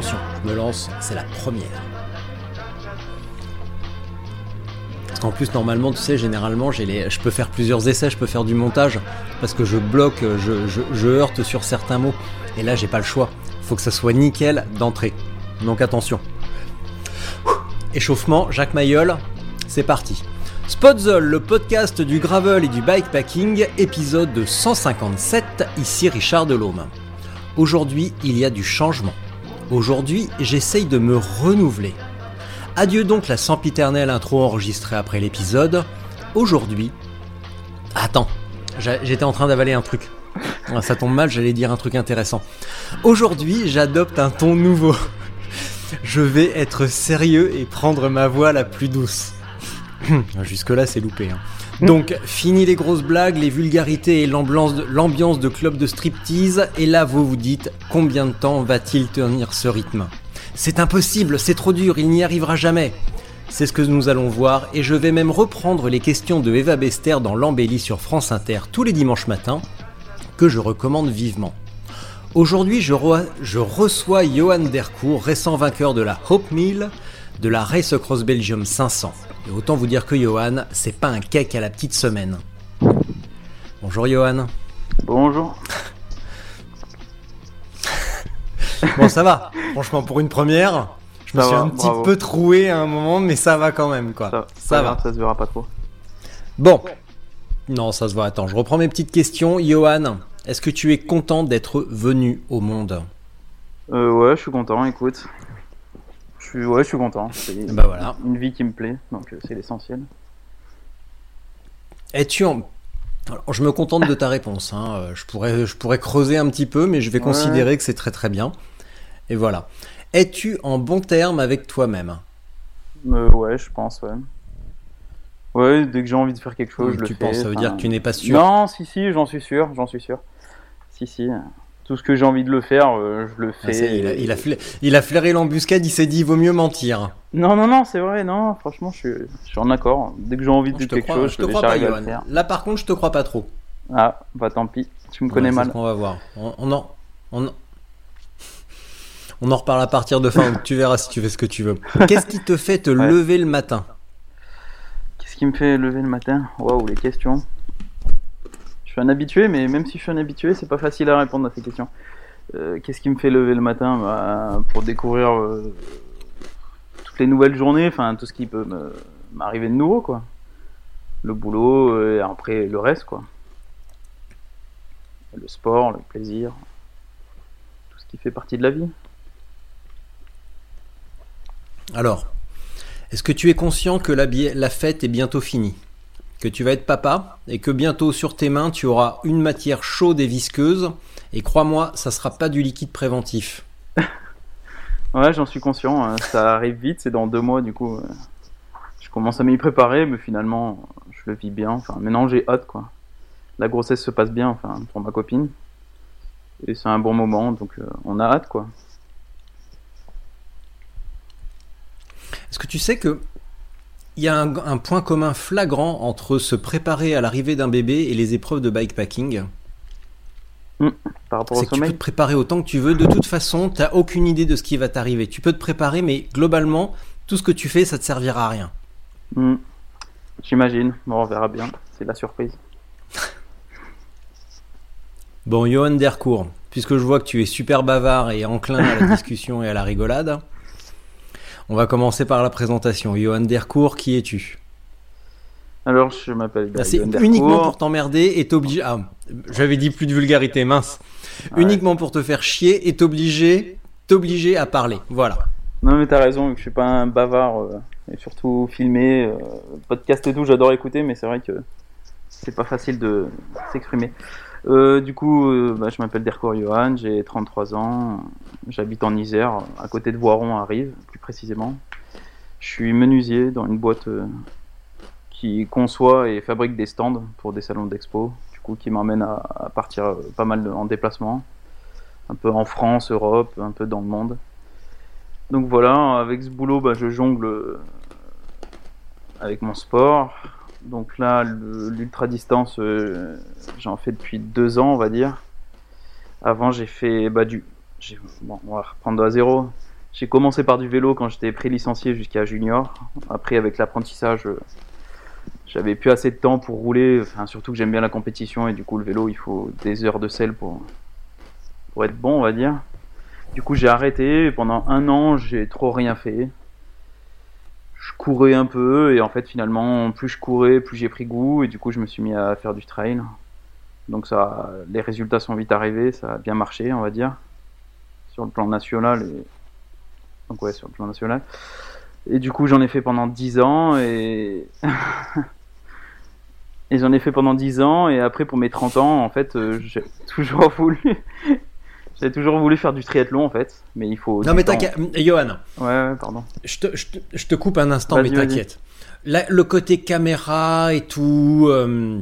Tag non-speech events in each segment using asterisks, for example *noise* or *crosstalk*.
Attention, je me lance, c'est la première. Parce qu'en plus, normalement, tu sais, généralement, je peux faire plusieurs essais, je peux faire du montage, parce que je bloque, je heurte sur certains mots. Et là, j'ai pas le choix. Faut que ça soit nickel d'entrée. Donc attention. Échauffement, Jacques Mayol, c'est parti. Spotzol, le podcast du gravel et du bikepacking, épisode 157, ici Richard Delhomme. Aujourd'hui, il y a du changement. Aujourd'hui, j'essaye de me renouveler. Adieu donc la sempiternelle intro enregistrée après l'épisode. Aujourd'hui... Attends, j'étais en train d'avaler un truc. Ah, Ça tombe mal, j'allais dire un truc intéressant. Aujourd'hui, j'adopte un ton nouveau. Je vais être sérieux et prendre ma voix la plus douce. *clears throat* Jusque-là, c'est loupé. hein. Donc, fini les grosses blagues, les vulgarités et l'ambiance de, club de striptease. Et là, vous vous dites, combien de temps va-t-il tenir ce rythme? C'est impossible, c'est trop dur, il n'y arrivera jamais. C'est ce que nous allons voir, et je vais même reprendre les questions de Eva Bester dans l'embellie sur France Inter tous les dimanches matins, que je recommande vivement. Aujourd'hui, je, re- je reçois Johan Dercourt, récent vainqueur de la Hope Mill, de la Race Across Belgium 500. Et autant vous dire que Johan, c'est pas un cake à la petite semaine. Bonjour Johan. Bonjour. *laughs* Bon, ça va. Franchement, pour une première, je me Ça suis va, un petit bravo. peu troué à un moment, mais ça va quand même, quoi. Ça, Ça va. ça se verra pas trop. Bon. Non, ça se voit. Attends, je reprends mes petites questions. Johan, est-ce que tu es content d'être venu au monde? Euh, ouais, je suis content, écoute. Suis, ouais, je suis content. C'est *laughs* Bah voilà. une vie qui me plaît, donc euh, c'est l'essentiel. Es-tu en... Alors, je me contente de ta réponse. hein. Euh, Je, pourrais, je pourrais creuser un petit peu, mais je vais Ouais. considérer que c'est très très bien. Et voilà. Es-tu en bon terme avec toi-même? Euh, ouais, je pense, ouais. Ouais, dès que j'ai envie de faire quelque chose, je le Tu fais. penses, ça veut enfin, dire que tu n'es pas sûr? Non, si, si, j'en suis sûr, j'en suis sûr. Si, si. Tout ce que j'ai envie de le faire, euh, je le Ah, fais. il, a, il a fla- il a flairé l'embuscade, il s'est dit il vaut mieux mentir. Non, non, non, c'est vrai, non, franchement, je suis, je suis en accord. Dès que j'ai envie de quelque crois, chose, je te crois pas, Johan. Là par contre, je te crois pas trop. Ah, bah tant pis, tu me connais Ouais, mal. qu'on va voir. On, on en, on, en- on en reparle à partir de fin. Tu verras si tu fais ce que tu veux. Qu'est-ce qui te fait te *laughs* Ouais. lever le matin? Qu'est-ce qui me fait lever le matin? Waouh, les questions. Je suis un habitué, mais même si je suis un habitué, c'est pas facile à répondre à ces questions. Euh, Qu'est-ce qui me fait lever le matin Bah, Pour découvrir euh, toutes les nouvelles journées, enfin tout ce qui peut m'arriver de nouveau, quoi. Le boulot, euh, et après le reste, quoi. Le sport, le plaisir, tout ce qui fait partie de la vie. Alors, est-ce que tu es conscient que la fête est bientôt finie? Que tu vas être papa et que bientôt sur tes mains tu auras une matière chaude et visqueuse et crois-moi, ça sera pas du liquide préventif. *laughs* Ouais, j'en suis conscient. euh, Ça arrive vite, c'est dans deux mois, du coup. euh, Je commence à m'y préparer, mais finalement, je le vis bien. Enfin, maintenant, j'ai hâte, quoi. La grossesse se passe bien, enfin, pour ma copine. Et c'est un bon moment, donc euh, on a hâte, quoi. Est-ce que tu sais que il y a un, un point commun flagrant entre se préparer à l'arrivée d'un bébé et les épreuves de bikepacking Par rapport au C'est que tu peux te préparer autant que tu veux. De toute façon, tu n'as aucune idée de ce qui va t'arriver. Tu peux te préparer, mais globalement, tout ce que tu fais, ça te servira à rien. Hmm. J'imagine. Bon, on verra bien. C'est la surprise. Bon, Johan Dercourt, puisque je vois que tu es super bavard et enclin à la *laughs* discussion et à la rigolade, on va commencer par la présentation. Johan Dercourt, qui es-tu? Alors, je m'appelle Ah, C'est uniquement pour t'emmerder et t'obliger. Ah, j'avais dit plus de vulgarité, mince. uniquement pour te faire chier et t'obliger, t'obliger à parler. Voilà. Non, mais t'as raison, je suis pas un bavard, euh, et surtout filmé, euh, podcast et tout, j'adore écouter, mais c'est vrai que c'est pas facile de s'exprimer. Euh, du coup, euh, bah, je m'appelle Dercourt Johan, j'ai 33 ans, j'habite en Isère, à côté de Voiron à Rive, plus précisément. Je suis menuisier dans une boîte euh, qui conçoit et fabrique des stands pour des salons d'expo, du coup qui m'emmène à, partir pas mal en déplacement, un peu en France, Europe, un peu dans le monde. Donc voilà, avec ce boulot, bah, je jongle avec mon sport. Donc là, l'ultra distance, euh, j'en fais depuis deux ans, on va dire. Avant, j'ai fait bah, du. Bon, on va reprendre à zéro. J'ai commencé par du vélo quand j'étais pré-licencié jusqu'à junior. Après, avec l'apprentissage, euh, j'avais plus assez de temps pour rouler. Surtout que j'aime bien la compétition et du coup, le vélo, il faut des heures de selle pour, pour être bon, on va dire. Du coup, j'ai arrêté. Pendant un an, j'ai trop rien fait. Je courais un peu et en fait, finalement, plus je courais, plus j'ai pris goût et du coup, je me suis mis à faire du trail. Donc ça, les résultats sont vite arrivés, ça a bien marché, on va dire, sur le plan national et donc ouais, sur le plan national. Et du coup, j'en ai fait pendant 10 ans et *laughs* et j'en ai fait pendant 10 ans et après pour mes 30 ans, en fait, euh, j'ai *laughs* toujours voulu j'ai toujours voulu faire du triathlon en fait, mais il faut Non mais t'inquiète, Johan, Ouais, ouais, pardon. je te, je, te, je te coupe un instant, mais t'inquiète. Là, Le côté caméra et tout, euh,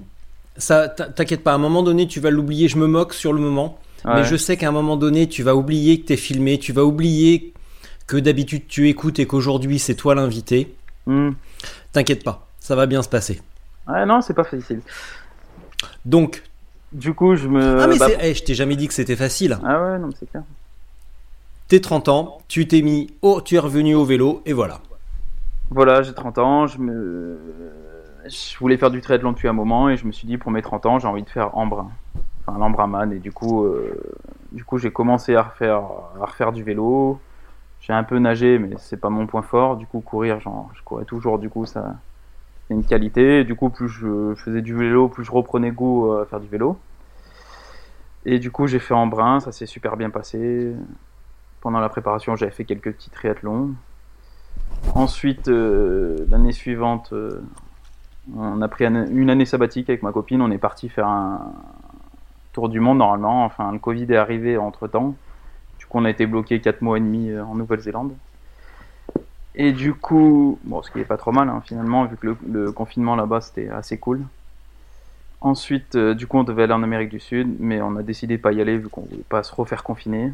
ça, t'inquiète pas. À un moment donné, tu vas l'oublier. Je me moque sur le moment, mais je sais qu'à un moment donné, tu vas oublier que t'es filmé, tu vas oublier que d'habitude tu écoutes et qu'aujourd'hui c'est toi l'invité. Hmm. T'inquiète pas, ça va bien se passer. Ouais, non, c'est pas facile. Donc, Du coup, je me ah mais bah, c'est, eh, je t'ai jamais dit que c'était facile. Ah ouais, non, c'est clair. T'es 30 ans, tu t'es mis, au, tu es revenu au vélo et voilà. Voilà, j'ai 30 ans, je me je voulais faire du triathlon depuis un moment et je me suis dit pour mes 30 ans, j'ai envie de faire Embrun. Enfin, l'Embraman et du coup euh, du coup, j'ai commencé à refaire à refaire du vélo. J'ai un peu nagé mais c'est pas mon point fort, du coup courir, genre, je courais toujours du coup ça une qualité, du coup plus je faisais du vélo, plus je reprenais goût à faire du vélo. Et du coup, j'ai fait Embrun, ça s'est super bien passé. Pendant la préparation, j'avais fait quelques petits triathlons. Ensuite, euh, l'année suivante, euh, on a pris un- une année sabbatique avec ma copine. On est parti faire un tour du monde normalement. Enfin, le Covid est arrivé entre temps. Du coup, on a été bloqué 4 mois et demi euh, en Nouvelle-Zélande. Et du coup, bon, ce qui est pas trop mal hein, finalement, vu que le, confinement là-bas c'était assez cool. Ensuite, euh, du coup, on devait aller en Amérique du Sud, mais on a décidé de pas y aller vu qu'on voulait pas se refaire confiner.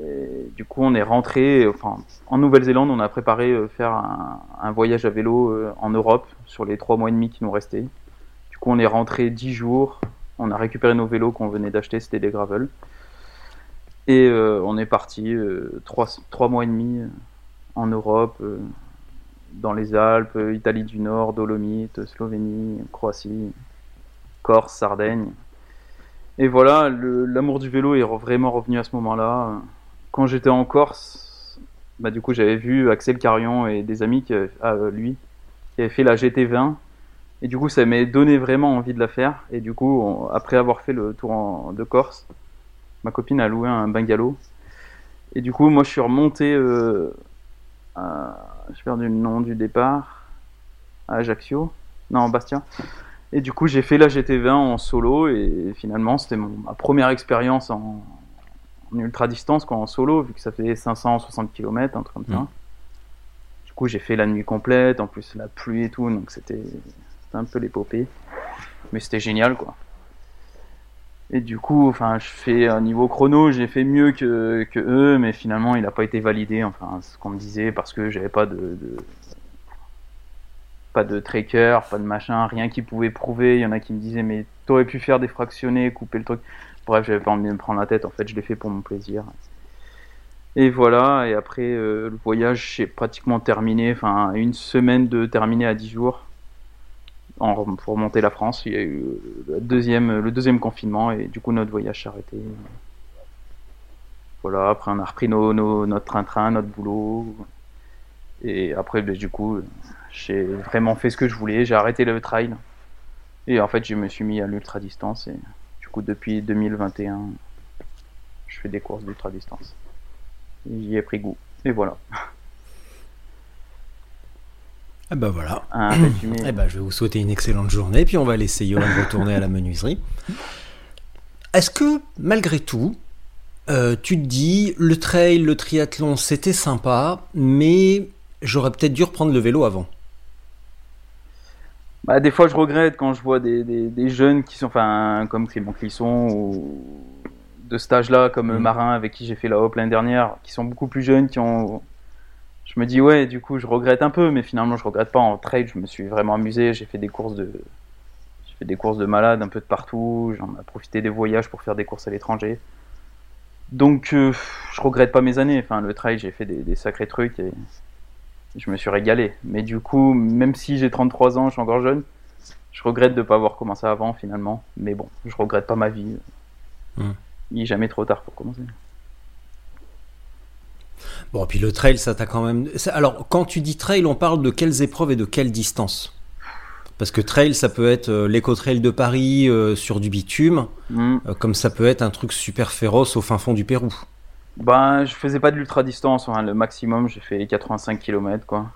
Et du coup, on est rentré, enfin, en Nouvelle-Zélande, on a préparé euh, faire un, voyage à vélo euh, en Europe sur les trois mois et demi qui nous restaient. Du coup, on est rentré dix jours, on a récupéré nos vélos qu'on venait d'acheter, c'était des gravel. Et on est parti trois, trois mois et demi en Europe, euh, dans les Alpes, Italie du Nord, Dolomites, Slovénie, Croatie, Corse, Sardaigne. Et voilà, l'amour du vélo est vraiment revenu à ce moment-là. Quand j'étais en Corse, bah, du coup, j'avais vu Axel Carion et des amis qui ah, euh, lui, qui avaient fait la GT20. Et du coup, ça m'a donné vraiment envie de la faire. Et du coup, après avoir fait le tour de Corse, ma copine a loué un bungalow. Et du coup, moi, je suis remonté euh. J'ai perdu le nom du départ. À Ajaccio. Non, Bastia. Et du coup, j'ai fait la GT20 en solo. Et finalement, c'était ma première expérience en, en ultra distance, quoi, en solo, vu que ça fait 560 km, un truc comme ça. Mhm. Du coup, j'ai fait la nuit complète. En plus, la pluie et tout. Donc, c'était un peu l'épopée. Mais c'était génial, quoi. Et du coup, enfin, je fais un niveau chrono, j'ai fait mieux que, eux, mais finalement, il n'a pas été validé, enfin, ce qu'on me disait, parce que j'avais pas de, pas de tracker, pas de machin, rien qui pouvait prouver. Il y en a qui me disaient, mais t'aurais pu faire des fractionnés, couper le truc. Bref, j'avais pas envie de me prendre la tête, en fait, je l'ai fait pour mon plaisir. Et voilà, et après, euh, le voyage est pratiquement terminé, enfin, une semaine de terminé à 10 jours en, pour remonter la France. Il y a eu le deuxième, le deuxième confinement et du coup notre voyage s'est arrêté. Voilà, après on a repris nos, nos- notre train-train, notre boulot. Et après, ben, du coup, j'ai vraiment fait ce que je voulais. J'ai arrêté le trail. Et en fait, je me suis mis à l'ultra distance. Et du coup, depuis 2021, je fais des courses d'ultra distance. J'y ai pris goût. Et voilà. Ah bah voilà. Un résumé. Eh ben, je vais vous souhaiter une excellente journée, puis on va laisser Johan *laughs* retourner à la menuiserie. Est-ce que, malgré tout, euh, tu te dis, le trail, le triathlon, c'était sympa, mais j'aurais peut-être dû reprendre le vélo avant? Bah, des fois, je regrette quand je vois des, des- des jeunes qui sont, enfin, comme Clément Clisson ou de cet âge-là, comme Mm. Marin avec qui j'ai fait la hop l'année dernière, qui sont beaucoup plus jeunes, qui ont. Je me dis, ouais, du coup, je regrette un peu, mais finalement, je regrette pas. En trail, je me suis vraiment amusé. J'ai fait des courses de. J'ai fait des courses de malade un peu de partout. J'en ai profité des voyages pour faire des courses à l'étranger. Donc, euh, je regrette pas mes années. Enfin, le trail, j'ai fait des, des sacrés trucs et je me suis régalé. Mais du coup, même si j'ai 33 ans, je suis encore jeune, je regrette de ne pas avoir commencé avant finalement. Mais bon, je regrette pas ma vie. Hmm. Il n'est jamais trop tard pour commencer. Bon, puis le trail, ça t'a quand même. Alors, quand tu dis trail, on parle de quelles épreuves et de quelle distance Parce que trail, ça peut être euh, l'éco-trail de Paris euh, sur du bitume, Hmm. euh, comme ça peut être un truc super féroce au fin fond du Pérou. Ben, je faisais pas de l'ultra distance. hein. Le maximum, j'ai fait les 85 km quoi.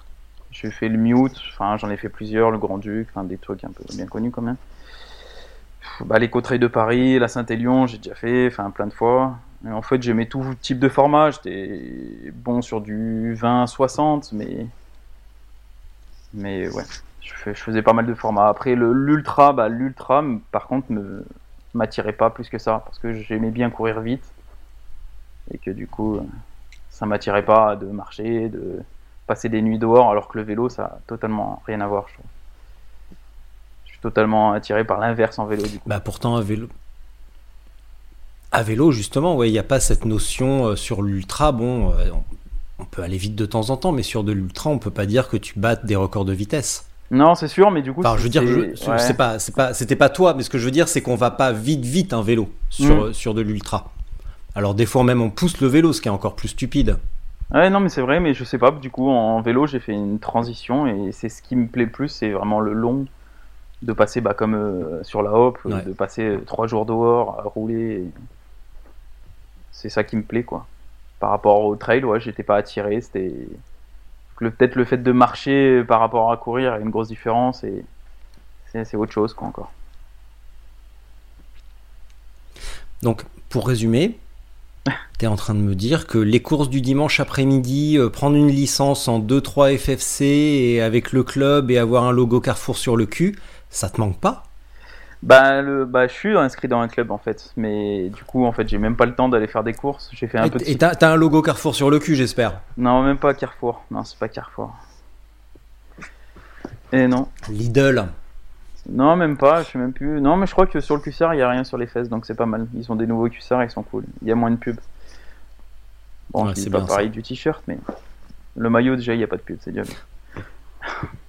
J'ai fait le Mute, enfin j'en ai fait plusieurs, le Grand Duc, enfin des trucs un peu bien connus quand même. Bah, les Côtes de Paris, la Saint-Élion, j'ai déjà fait, enfin plein de fois. En fait, j'aimais tout type de format. J'étais bon sur du 20-60, mais mais ouais, je, fais- je faisais pas mal de formats. Après l'ultra, bah l'ultra, par contre, me m'attirait pas plus que ça parce que j'aimais bien courir vite et que du coup, euh, ça m'attirait pas de marcher, de passer des nuits dehors, alors que le vélo, ça a totalement rien à voir, je trouve. Je suis totalement attiré par l'inverse en vélo. Bah pourtant à vélo. À vélo justement, ouais, il n'y a pas cette notion euh, sur l'ultra. Bon, euh, on, peut aller vite de temps en temps, mais sur de l'ultra, on peut pas dire que tu battes des records de vitesse. Non, c'est sûr, mais du coup, Enfin, je veux dire, je- ouais. c'est pas, c'est pas, c'était pas toi, mais ce que je veux dire, c'est qu'on va pas vite, vite un vélo sur Mm. sur de l'ultra. Alors des fois même on pousse le vélo, ce qui est encore plus stupide. Ouais, non, mais c'est vrai, mais je sais pas, du coup, en vélo, j'ai fait une transition et c'est ce qui me plaît le plus, c'est vraiment le long, de passer bah, comme euh, sur la hop, Ouais. de passer trois jours dehors à rouler. et C'est ça qui me plaît, quoi. Par rapport au trail, ouais, j'étais pas attiré, c'était. Peut-être le fait de marcher par rapport à courir, a une grosse différence et c'est c'est autre chose, quoi, encore. Donc pour résumer, tu es en train de me dire que les courses du dimanche après-midi, euh, prendre une licence en 2-3 FFC et avec le club et avoir un logo Carrefour sur le cul, ça te manque pas? Bah, le, bah, je suis inscrit dans un club en fait, mais du coup, en fait, j'ai même pas le temps d'aller faire des courses. J'ai fait un Et peu de et t'as t'as un logo Carrefour sur le cul, j'espère. Non, même pas Carrefour. Non, c'est pas Carrefour. Et non. Lidl. Non, même pas, je sais même plus. Non, mais je crois que sur le cuissard, il y a rien sur les fesses, donc c'est pas mal. Ils ont des nouveaux cuissards, ils sont cool. Il y a moins de pubs. Bon, Ouais, c'est pas bien pareil du t-shirt, mais le maillot, déjà, il n'y a pas de pub, c'est déjà *laughs*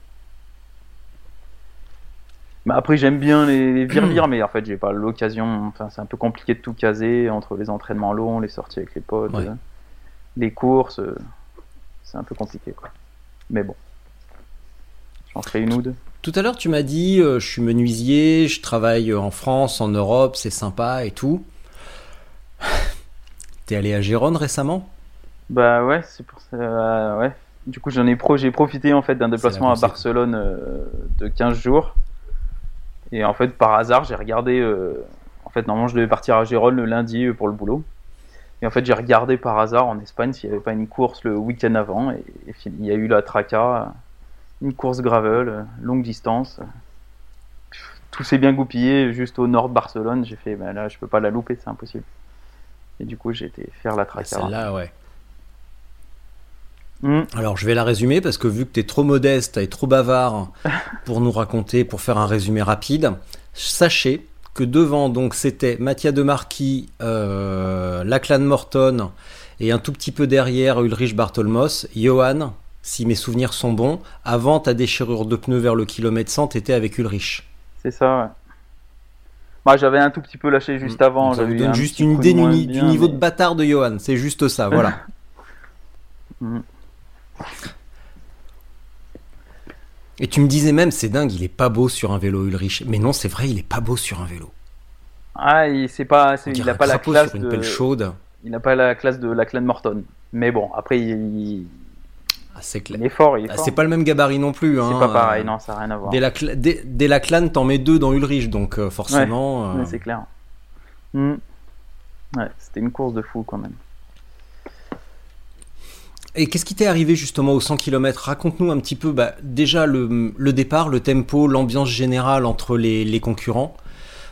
après, j'aime bien les, les *clears throat* mais en fait, j'ai pas l'occasion. Enfin, c'est un peu compliqué de tout caser entre les entraînements longs, les sorties avec les potes, Ouais. euh, les courses. euh, c'est un peu compliqué, quoi. Mais bon. J'en ferai une ou deux. Tout à l'heure, tu m'as dit, euh, je suis menuisier, je travaille en France, en Europe, c'est sympa et tout. *sighs* T'es allé à Gérone récemment? Bah ouais, c'est pour ça. ouais. Du coup, j'en ai pro, j'ai profité en fait d'un déplacement à. Barcelone de 15 jours. Et en fait, par hasard, j'ai regardé. euh, en fait, normalement, je devais partir à Gérone le lundi euh, pour le boulot. Et en fait, j'ai regardé par hasard en Espagne s'il n'y avait pas une course le week-end avant. Et, et il y a eu la Traca, une course gravel, longue distance. Tout s'est bien goupillé juste au nord de Barcelone. J'ai fait, ben là, je peux pas la louper, c'est impossible. Et du coup, j'ai été faire la Traca. Celle-là, ouais. Hmm. Alors, je vais la résumer parce que vu que t'es trop modeste et trop bavard *laughs* pour nous raconter, pour faire un résumé rapide, sachez que devant, donc, c'était Mathia de Marquis, euh, Lachlan Morton et un tout petit peu derrière Ulrich Bartolmos, Johan, si mes souvenirs sont bons, avant ta déchirure de pneu vers le kilomètre 100, t'étais avec Ulrich. C'est ça, ouais. Moi, j'avais un tout petit peu lâché juste avant. Mm. Ça vous donne un juste une idée du, bien, niveau mais- de bâtard de Johan, c'est juste ça, voilà. *laughs* Et tu me disais même, c'est dingue, il est pas beau sur un vélo Ulrich. Mais non, c'est vrai, il est pas beau sur un vélo. Ah, il c'est pas, il dirait a un pas la classe une de, pelle chaude. il n'a pas la classe de la clan Morton. Mais bon, après il, Ah, c'est clair. il est fort, il est Ah, fort. c'est pas le même gabarit non plus. C'est hein. pas pareil, non, ça n'a rien à voir. Dès la, cla- dès, dès la clan, t'en mets deux dans Ulrich, donc euh, forcément. euh, c'est clair. Hmm. Ouais, c'était une course de fou quand même. Et qu'est-ce qui t'est arrivé justement aux 100 km Raconte-nous un petit peu bah, déjà le, le départ, le tempo, l'ambiance générale entre les, les concurrents,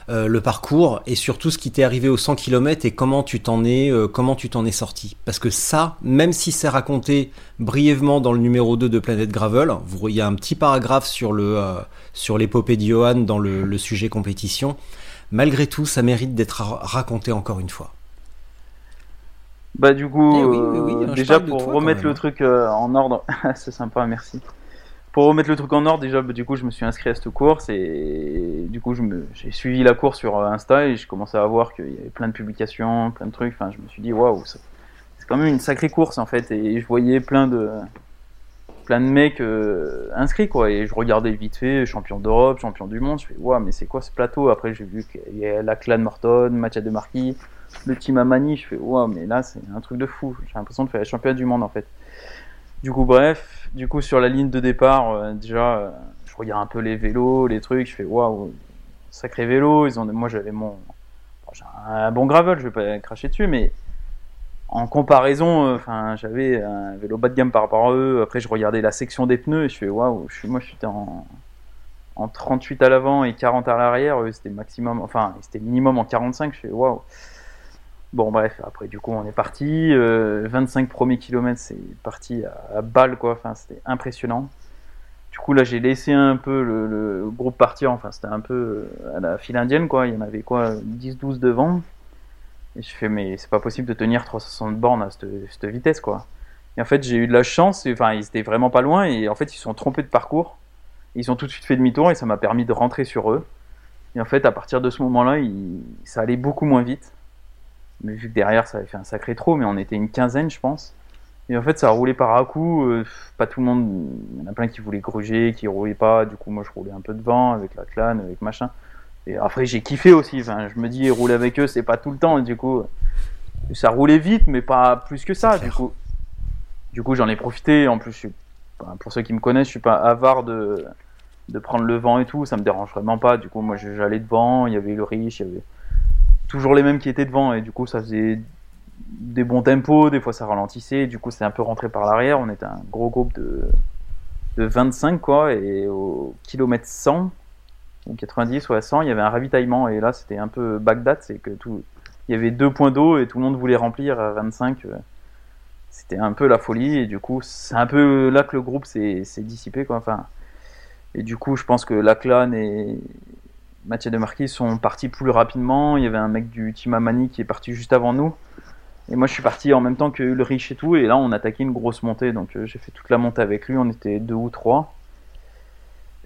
euh, le parcours et surtout ce qui t'est arrivé aux 100 km et comment tu t'en es, euh, comment tu t'en es sorti. Parce que ça, même si c'est raconté brièvement dans le numéro 2 de Planète Gravel, il y a un petit paragraphe sur le euh, sur l'épopée de Johan dans le, le sujet compétition. Malgré tout, ça mérite d'être ra- raconté encore une fois. Bah du coup, Eh oui, oui, oui, euh, je déjà pour toi, remettre le truc euh, en ordre, *laughs* c'est sympa, merci. Pour remettre le truc en ordre, déjà, bah, du coup, je me suis inscrit à cette course et du coup, je me, j'ai suivi la course sur euh, Insta et je commençais à voir qu'il y avait plein de publications, plein de trucs. Enfin, je me suis dit, waouh, ça- c'est quand même une sacrée course en fait. Et je voyais plein de, plein de mecs euh, inscrits quoi. Et je regardais vite fait, champion d'Europe, champion du monde. Je fais, waouh, mais c'est quoi ce plateau? Après, j'ai vu qu'il y a la clan Morton, Mathias de Marquis, le team Amani. Je fais, waouh, mais là, c'est un truc de fou. J'ai l'impression de faire les championnats du monde en fait. Du coup, bref, du coup, sur la ligne de départ, euh, déjà, euh, je regarde un peu les vélos, les trucs. Je fais, waouh, sacré vélo. Ils ont, moi, j'avais mon, bon, un bon gravel, je vais pas cracher dessus, mais en comparaison, euh, enfin, j'avais un vélo bas de gamme par rapport à eux. Après, je regardais la section des pneus et je fais, waouh, je suis, moi, j'étais en, en 38 à l'avant et 40 à l'arrière. Eux, c'était maximum, enfin, c'était minimum en 45. Je fais, waouh. Bon, bref, après, du coup, on est parti. euh, 25 premiers kilomètres, c'est parti à, à balle, quoi. Enfin, c'était impressionnant. Du coup, là, j'ai laissé un peu le, groupe partir. Enfin, c'était un peu euh, à la file indienne, quoi. Il y en avait, quoi, 10-12 devant. Et je fais, mais c'est pas possible de tenir 360 bornes à cette, vitesse, quoi. Et en fait, j'ai eu de la chance. Enfin, ils étaient vraiment pas loin. Et en fait, ils se sont trompés de parcours. Ils ont tout de suite fait demi-tour et ça m'a permis de rentrer sur eux. Et en fait, à partir de ce moment-là, ça allait beaucoup moins vite. Mais vu que derrière, ça avait fait un sacré trou, mais on était une quinzaine, je pense. Et en fait, ça roulait par à coup. euh, pas tout le monde. Il y en a plein qui voulaient gruger, qui roulaient pas. Du coup, moi, je roulais un peu devant avec la clan, avec machin. Et après, j'ai kiffé aussi. Enfin, je me dis, rouler avec eux, c'est pas tout le temps. Et du coup, ça roulait vite, mais pas plus que ça. Du coup, du coup, j'en ai profité. En plus, je suis, enfin, pour ceux qui me connaissent, je suis pas avare de, de prendre le vent et tout. Ça me dérange vraiment pas. Du coup, moi, j'allais devant. Il y avait le riche, il y avait toujours les mêmes qui étaient devant. Et du coup, ça faisait des bons tempos. Des fois, ça ralentissait. Du coup, c'est un peu rentré par l'arrière. On était un gros groupe de, de 25, quoi. Et au kilomètre 100 ou 90 ou à 100, il y avait un ravitaillement. Et là, c'était un peu Bagdad. C'est que tout. Il y avait deux points d'eau et tout le monde voulait remplir à 25. euh, C'était un peu la folie. Et du coup, c'est un peu là que le groupe s'est dissipé, quoi. Enfin. Et du coup, je pense que Lachlan et Mathieu de Marquis sont partis plus rapidement. Il y avait un mec du Team Amani qui est parti juste avant nous. Et moi, je suis parti en même temps que Ulrich et tout. Et là, on attaquait une grosse montée. Donc, euh, j'ai fait toute la montée avec lui. On était deux ou trois.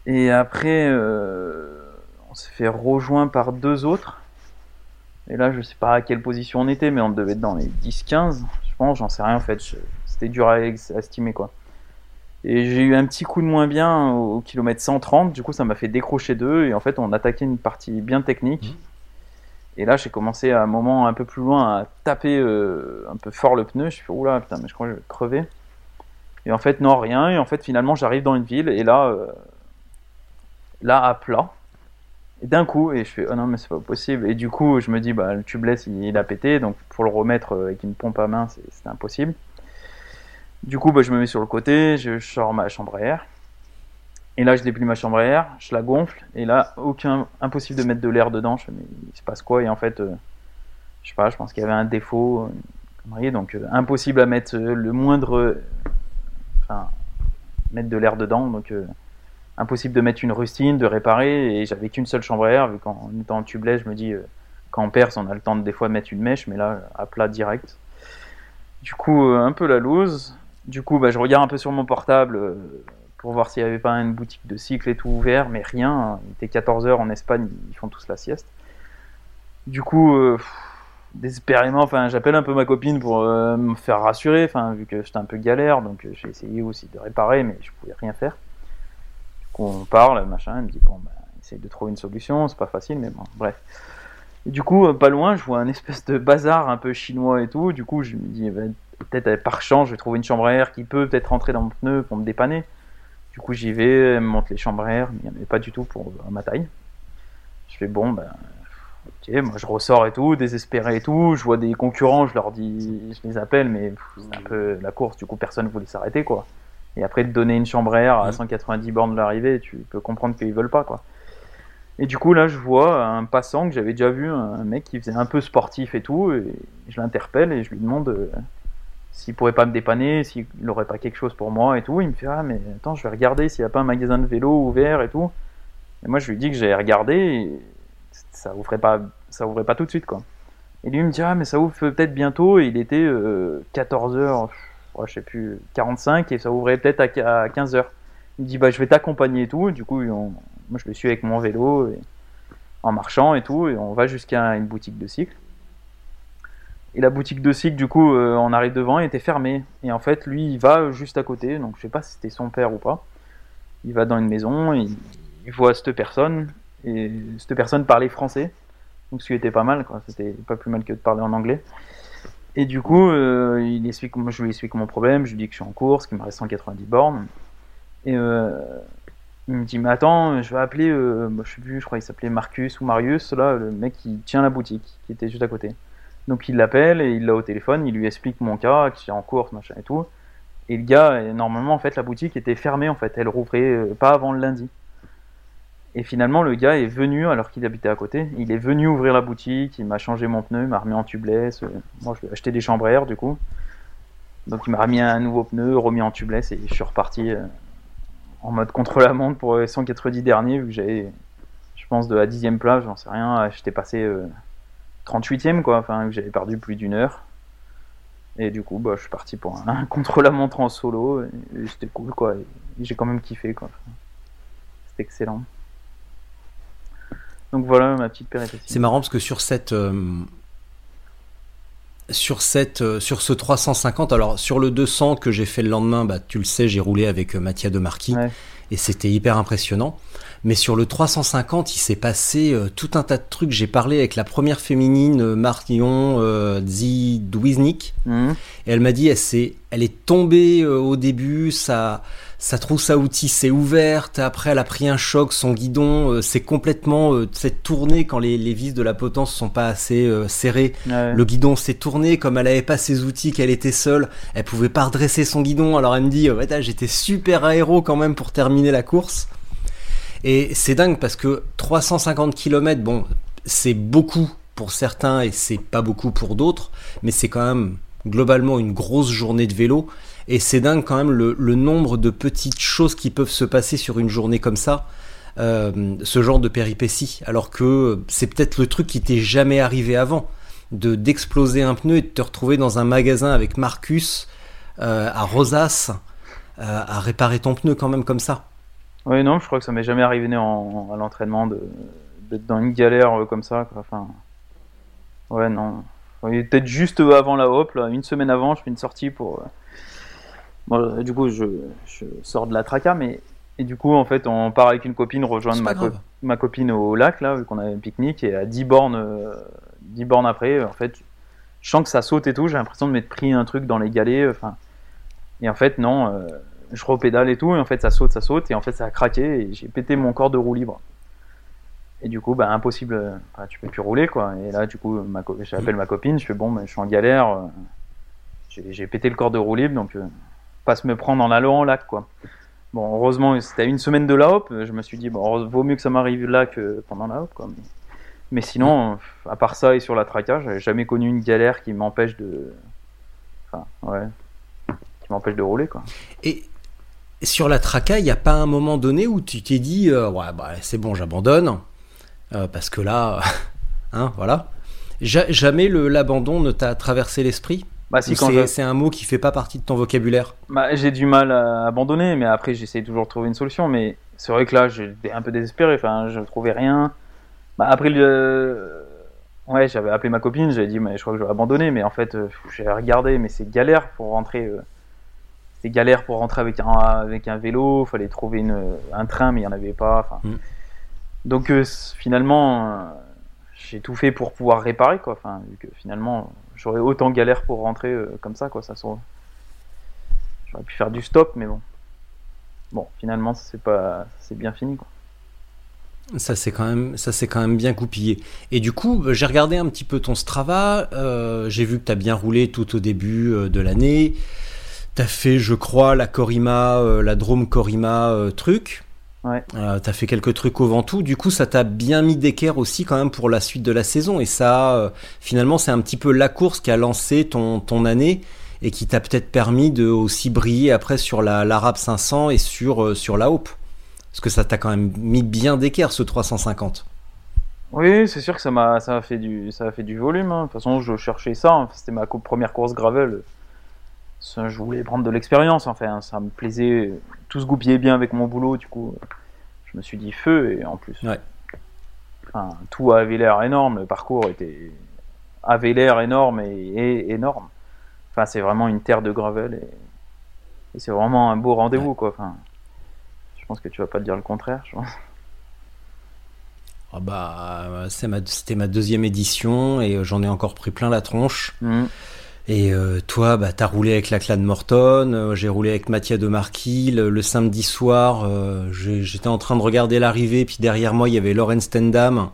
Et après, euh, on s'est fait rejoindre par deux autres. Et là, je sais pas à quelle position on était, mais on devait être dans les 10-15. Je pense, j'en sais rien en fait. C'était dur à estimer quoi. Et j'ai eu un petit coup de moins bien au kilomètre 130, du coup ça m'a fait décrocher d'eux, et en fait on attaquait une partie bien technique. Et là j'ai commencé à un moment un peu plus loin à taper euh, un peu fort le pneu, je suis fait oula putain mais je crois que je vais crever. Et en fait non rien, et en fait finalement j'arrive dans une ville, et là, euh, là à plat, et d'un coup, et je fais oh non mais c'est pas possible, et du coup je me dis bah le tubeless il, il a pété, donc pour le remettre euh, avec une pompe à main c'est- c'était impossible. Du coup, bah, je me mets sur le côté, je sors ma chambre à air. Et là, je déplie ma chambre à air, je la gonfle, et là, aucun, impossible de mettre de l'air dedans. Je fais, mais il se passe quoi? Et en fait, euh, je sais pas, je pense qu'il y avait un défaut, connerie, donc euh, impossible à mettre euh, le moindre. Enfin, mettre de l'air dedans, donc impossible de mettre une rustine, de réparer, et j'avais qu'une seule chambre à air, vu qu'en étant en tubeless, je me dis, quand on perce, on a le temps de, des fois de mettre une mèche, mais là, à plat direct. Du coup, un peu la loose. Du coup, bah, je regarde un peu sur mon portable euh, pour voir s'il n'y avait pas une boutique de cycle et tout ouvert, mais rien. Il était 14h en Espagne, ils font tous la sieste. Du coup, euh, désespérément, j'appelle un peu ma copine pour euh, me faire rassurer, vu que j'étais un peu galère, donc j'ai essayé aussi de réparer, mais je pouvais rien faire. Du coup, on parle, machin, elle me dit, bon, bah, essaye de trouver une solution, c'est pas facile, mais bon, bref. Et du coup, pas loin, je vois un espèce de bazar un peu chinois et tout. Du coup, je me dis, bah, peut-être par chance, je vais trouver une chambre à air qui peut peut-être rentrer dans mon pneu pour me dépanner. Du coup, j'y vais, elle me monte les chambres à air, mais il n'y en avait pas du tout pour à ma taille. Je fais bon, ben, ok, moi je ressors et tout, désespéré et tout. Je vois des concurrents, je leur dis, je les appelle, mais c'est un peu la course. Du coup, personne voulait s'arrêter, quoi. Et après, de donner une chambre à air à Mhm. 190 bornes de l'arrivée, tu peux comprendre qu'ils veulent pas, quoi. Et du coup, là, je vois un passant que j'avais déjà vu, un mec qui faisait un peu sportif et tout, et je l'interpelle et je lui demande euh, s'il pourrait pas me dépanner, s'il n'aurait pas quelque chose pour moi et tout. Il me fait Ah, mais attends, je vais regarder s'il n'y a pas un magasin de vélo ouvert et tout. Et moi, je lui dis que j'allais regarder et ça ouvrait pas, ça ouvrait pas tout de suite, quoi. Et lui il me dit Ah, mais ça ouvre peut-être bientôt. Et il était 14h, je sais plus, 45 et ça ouvrait peut-être à 15h. Il me dit Bah, je vais t'accompagner et tout. Du coup, moi, je le suis avec mon vélo et- en marchant et tout. Et on va jusqu'à une boutique de cycle. Et la boutique de cycle, du coup, euh, on arrive devant, elle était fermée. Et en fait, lui, il va juste à côté. Donc, je sais pas si c'était son père ou pas. Il va dans une maison, il, voit cette personne. Et cette personne parlait français. Donc, ce qui était pas mal, quoi. C'était pas plus mal que de parler en anglais. Et du coup, euh, il explique, je lui explique mon problème. Je lui dis que je suis en course, qu'il me reste 190 bornes. Et euh, il me dit, mais attends, je vais appeler, euh, bah, je sais plus, je crois qu'il s'appelait Marcus ou Marius, là, le mec qui tient la boutique, qui était juste à côté. Donc il l'appelle et il l'a au téléphone, il lui explique mon cas, que j'ai en course, machin et tout. Et le gars, euh, normalement, en fait, la boutique était fermée, en fait, elle rouvrait euh, pas avant le lundi. Et finalement, le gars est venu, alors qu'il habitait à côté, il est venu ouvrir la boutique, il m'a changé mon pneu, il m'a remis en tubeless. euh, Moi, je lui acheté des chambres du coup. Donc il m'a remis un nouveau pneu, remis en tubeless, et je suis reparti en mode contre-la-montre pour les 190 derniers, vu que j'avais, je pense, de la dixième place, j'en sais rien, j'étais passé 38ème, quoi, enfin, que j'avais perdu plus d'une heure. Et du coup, bah, je suis parti pour un, un *laughs* contre-la-montre en solo, c'était cool, quoi, j'ai quand même kiffé, quoi. C'était excellent. Donc voilà ma petite péripétie. C'est marrant parce que sur cette. euh, sur, cette, euh, sur ce 350, alors sur le 200 que j'ai fait le lendemain, bah, tu le sais, j'ai roulé avec euh, Mathia de Marquis Ouais. Et c'était hyper impressionnant. Mais sur le 350, il s'est passé euh, tout un tas de trucs. J'ai parlé avec la première féminine, euh, Marion euh, Zidwiznik, Mhm. et elle m'a dit, elle, s'est- elle est tombée euh, au début, sa, sa trousse à outils s'est ouverte, après elle a pris un choc, son guidon s'est complètement euh, s'est tourné quand les, les vis de la potence sont pas assez serrées. Ouais. Le guidon s'est tourné, comme elle avait pas ses outils, qu'elle était seule, elle pouvait pas redresser son guidon, alors elle me dit, j'étais super aéro quand même pour terminer la course. Et c'est dingue parce que 350 km, bon, c'est beaucoup pour certains et c'est pas beaucoup pour d'autres, mais c'est quand même globalement une grosse journée de vélo. Et c'est dingue quand même le, nombre de petites choses qui peuvent se passer sur une journée comme ça, euh, ce genre de péripéties. Alors que c'est peut-être le truc qui t'est jamais arrivé avant, de d'exploser un pneu et de te retrouver dans un magasin avec Marcus euh, à Rosas euh, à réparer ton pneu quand même comme ça. Ouais, non, je crois que ça m'est jamais arrivé en, à l'entraînement de d'être dans une galère euh, comme ça. Quoi. Enfin, ouais, non. Ouais, Peut-être juste avant la hop, là, une semaine avant, je fais une sortie pour. euh, bon, euh, du coup, je, je sors de la traca, mais et du coup, en fait, on part avec une copine rejoindre ma, co- copine au lac, là, vu qu'on avait un pique-nique, et à 10 bornes, euh, 10 bornes après, en fait, je sens que ça saute et tout, j'ai l'impression de m'être pris un truc dans les galets, enfin. Et en fait, non, euh, je repédale et tout, et en fait, ça saute, ça saute, et en fait, ça a craqué, et j'ai pété mon corps de roue libre. Et du coup, bah, impossible, tu peux plus rouler, quoi. Et là, du coup, co- j'appelle ma copine, je fais bon, bah, je suis en galère, euh, j'ai pété le corps de roue libre, donc euh, pas se me prendre en allant au lac, quoi. Bon, heureusement, c'était une semaine de la hop, je me suis dit, bon, vaut mieux que ça m'arrive là que pendant la hop, quoi. Mais, sinon, à part ça et sur la traca, j'avais jamais connu une galère qui m'empêche de. Enfin, ouais. Qui m'empêche de rouler, quoi. Sur la traca, il n'y a pas un moment donné où tu t'es dit euh, ouais bah c'est bon j'abandonne euh, parce que là *laughs* hein voilà Ja- jamais le l'abandon ne t'a traversé l'esprit? Bah, si, c'est je- un mot qui fait pas partie de ton vocabulaire? Bah, j'ai du mal à abandonner, mais après j'essaie toujours de trouver une solution. Mais c'est vrai que là, j'étais un peu désespéré. Enfin, je trouvais rien. Bah, après le, ouais, j'avais appelé ma copine. J'avais dit, mais je crois que je vais abandonner. Mais en fait, euh, j'ai regardé, mais c'est galère pour rentrer. euh, C'est galère pour rentrer avec un avec un vélo. Fallait trouver une, un train, mais il y en avait pas. Mm. donc euh, finalement, euh, j'ai tout fait pour pouvoir réparer quoi. Enfin, vu que finalement, j'aurais autant galère pour rentrer euh, comme ça quoi. Ça J'aurais pu faire du stop, mais bon. Bon, finalement, c'est pas, c'est bien fini quoi. Ça c'est quand même, ça c'est quand même bien coupillé. Et du coup, j'ai regardé un petit peu ton Strava. J'ai vu que tu as bien roulé tout au début de l'année. T'as fait, je crois, la Corima, la Drôme Corima truc. Ouais. Euh, t'as fait quelques trucs au Ventoux, du coup ça t'a bien mis d'équerre aussi quand même pour la suite de la saison et ça euh, finalement c'est un petit peu la course qui a lancé ton, ton année et qui t'a peut-être permis de aussi briller après sur la l'Arabe 500 et sur, euh, sur la Hope. Parce que ça t'a quand même mis bien d'équerre ce 350. Oui, c'est sûr que ça m'a ça a fait du ça a fait du volume. Hein. De toute façon, je cherchais ça. Hein. C'était ma première course gravel. Je voulais prendre de l'expérience. Enfin, ça me plaisait tout se goupillait bien avec mon boulot, du coup, je me suis dit feu, et en plus, tout avait l'air énorme, le parcours était avait l'air énorme et, énorme. Enfin, c'est vraiment une terre de gravel et, c'est vraiment un beau rendez-vous, quoi. Enfin, je pense que tu vas pas te dire le contraire, je pense. Ah bah, c'était ma, deuxième édition et j'en ai encore pris plein la tronche. Mmh. Et euh, toi, bah, t'as roulé avec la clan Morton, euh, j'ai roulé avec Mathia de Marquis. Le, samedi soir, euh, j'étais en train de regarder l'arrivée, puis derrière moi, il y avait Lauren Stendham,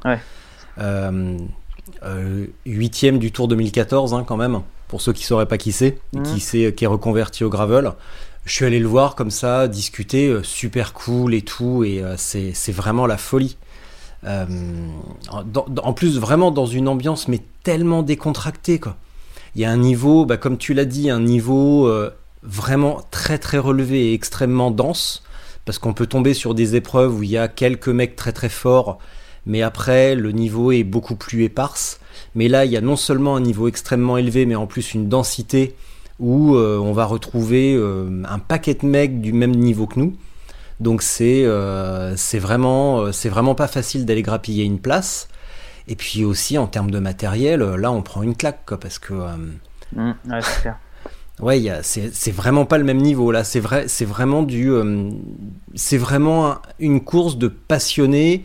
huitième du Tour 2014 hein, quand même, pour ceux qui sauraient pas qui c'est, mhm. qui, est, qui est reconverti au gravel. Je suis allé le voir comme ça, discuter, super cool et tout, et c'est vraiment la folie. en plus, vraiment dans une ambiance, mais tellement décontractée, quoi il y a un niveau, bah, comme tu l'as dit, un niveau euh, vraiment très très relevé et extrêmement dense, parce qu'on peut tomber sur des épreuves où il y a quelques mecs très très forts, mais après le niveau est beaucoup plus éparse. Mais là, il y a non seulement un niveau extrêmement élevé, mais en plus une densité où euh, on va retrouver euh, un paquet de mecs du même niveau que nous. Donc c'est vraiment c'est vraiment pas facile d'aller grappiller une place. Et puis aussi en termes de matériel, euh, là on prend une claque quoi, parce que. Mmh, ouais, c'est clair. Ouais, c'est vraiment pas le même niveau là. C'est vrai, c'est vraiment du, euh, c'est vraiment une course de passionnés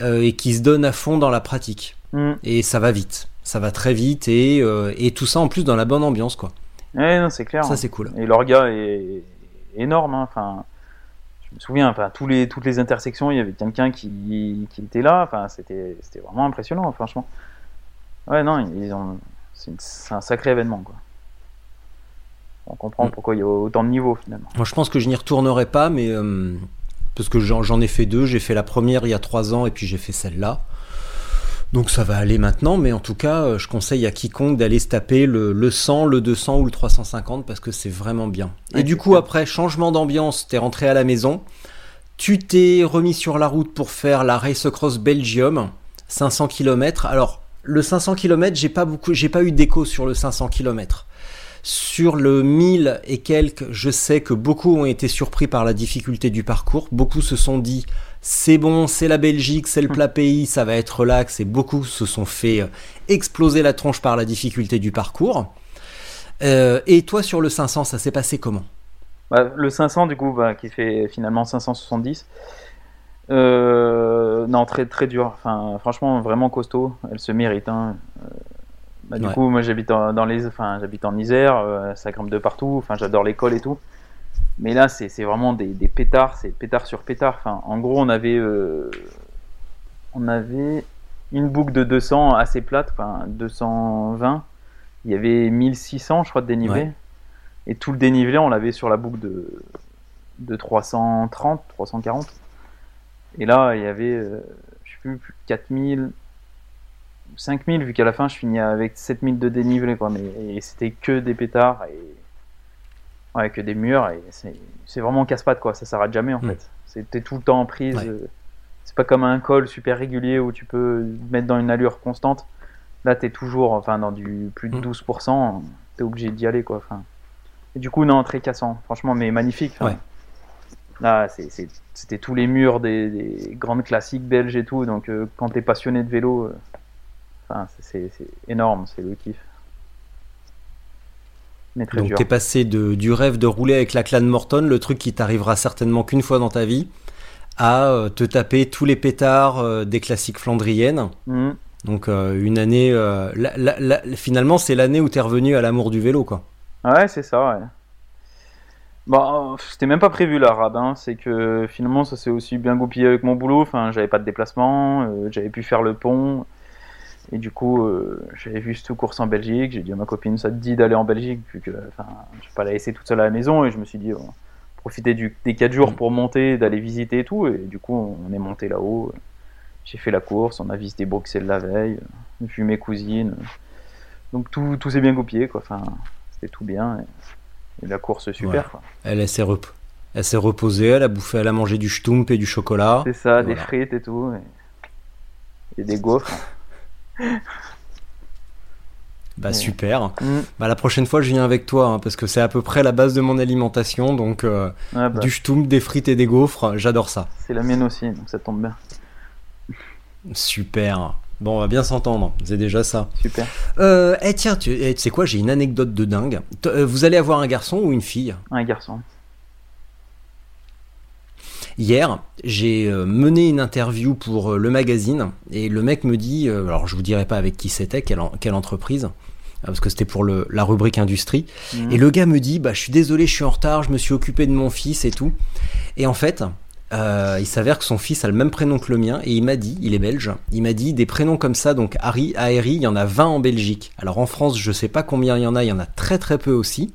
et qui se donne à fond dans la pratique. Mmh. Et ça va vite, ça va très vite et, et tout ça en plus dans la bonne ambiance quoi. Ouais, non, c'est clair. Ça c'est cool. Et l'orga est énorme. Hein. Enfin, je me souviens, enfin, tous les, toutes les intersections, il y avait quelqu'un qui, qui, était là. Enfin, c'était, c'était vraiment impressionnant, franchement. Ouais, non, ils ont, c'est, un sacré événement, quoi. On comprend mm. pourquoi il y a autant de niveaux, finalement. Moi, je pense que je n'y retournerai pas, mais euh, parce que j'en ai fait deux. J'ai fait la première il y a trois ans, et puis j'ai fait celle-là. Donc ça va aller maintenant, mais en tout cas, euh, je conseille à quiconque d'aller se taper le, le 100, le 200 ou le 350 parce que c'est vraiment bien. Et du coup, après, changement d'ambiance, t'es rentré à la maison, tu t'es remis sur la route pour faire la Race Cross Belgium, 500 km. Alors, le 500 km, j'ai pas beaucoup, j'ai pas eu d'écho sur le 500 km. Sur le 1000 et quelques, je sais que beaucoup ont été surpris par la difficulté du parcours. Beaucoup se sont dit, c'est bon, c'est la Belgique, c'est le plat pays, ça va être relax, et beaucoup se sont fait euh, exploser la tronche par la difficulté du parcours. Euh, et toi, sur le 500, ça s'est passé comment? Bah, Le 500, du coup, bah, qui fait finalement 570. Euh, non, très très dur. Enfin, franchement, vraiment costaud. Elle se mérite. Hein. Bah, du coup, moi, j'habite dans les, enfin, j'habite en Isère. ça grimpe de partout. Enfin, j'adore l'école et tout. Mais là, c'est vraiment des, des pétards, c'est pétard sur pétard. Enfin, en gros, on avait, euh, on avait une boucle de 200 assez plate, enfin 220. Il y avait 1600, je crois, de dénivelé. Et tout le dénivelé, on l'avait sur la boucle de, de 330, 340. Et là, il y avait, euh, je sais plus, 4000, 5000, vu qu'à la fin, je finis avec 7000 de dénivelé, quoi. Mais c'était que des pétards. Et Ouais, que des murs, et c'est vraiment casse-pattes, quoi. Ça s'arrête jamais, en mm. fait. C'était tout le temps en prise. Euh, c'est pas comme un col super régulier où tu peux mettre dans une allure constante. Là, t'es toujours, enfin, dans du plus de 12%, mm. t'es obligé d'y aller, quoi. Enfin, et du coup, non, très cassant, franchement, mais magnifique. Là, c'était tous les murs des, grandes classiques belges et tout. Donc, euh, quand t'es passionné de vélo, euh, enfin, c'est énorme, c'est le kiff. Donc t'es passé de, du rêve de rouler avec la clan Morton, le truc qui t'arrivera certainement qu'une fois dans ta vie, à euh, te taper tous les pétards euh, des classiques flandriennes. Mmh. Donc euh, une année, euh, la- la- la- finalement c'est l'année où t'es revenu à l'amour du vélo quoi. Ouais, c'est ça, ouais. Bon, c'était même pas prévu l'arabe, hein. c'est que finalement ça s'est aussi bien goupillé avec mon boulot, enfin j'avais pas de déplacement, euh, j'avais pu faire le pont, et du coup euh, j'avais vu cette course en Belgique, j'ai dit à ma copine ça te dit d'aller en Belgique, vu que je vais pas la laisser toute seule à la maison, et je me suis dit on profiter du, des 4 jours pour monter, d'aller visiter et tout, et du coup on est monté là-haut, j'ai fait la course, on a visité Bruxelles la veille, vu mes cousines, donc tout, tout s'est bien goupillé quoi, enfin c'était tout bien. Et... Et la course super. Quoi. Elle, elle s'est rep- reposée, elle a bouffé, elle a mangé du schtoumpf et du chocolat. C'est ça, des Voilà. frites et tout. Et, et des gaufres. *laughs* Bah super. Mm. Bah la prochaine fois je viens avec toi hein, parce que c'est à peu près la base de mon alimentation donc euh, Ah bah, du schtoumpf, des frites et des gaufres, j'adore ça. C'est la mienne aussi, donc ça tombe bien. Super. Bon, on va bien s'entendre, c'est déjà ça. Super. Euh, eh tiens, tu eh, tu sais quoi, j'ai une anecdote de dingue. T- euh, Vous allez avoir un garçon ou une fille? Un garçon. Hier, j'ai euh, mené une interview pour euh, le magazine et le mec me dit, euh, alors je vous dirai pas avec qui c'était, quelle, en- quelle entreprise, parce que c'était pour le, la rubrique industrie. Mhm. Et le gars me dit, bah je suis désolé, je suis en retard, je me suis occupé de mon fils et tout. Et en fait, euh, il s'avère que son fils a le même prénom que le mien et il m'a dit, il est belge, il m'a dit des prénoms comme ça, donc Harry, Aeri, il y en a 20 en Belgique. Alors en France, je sais pas combien il y en a, il y en a très très peu aussi.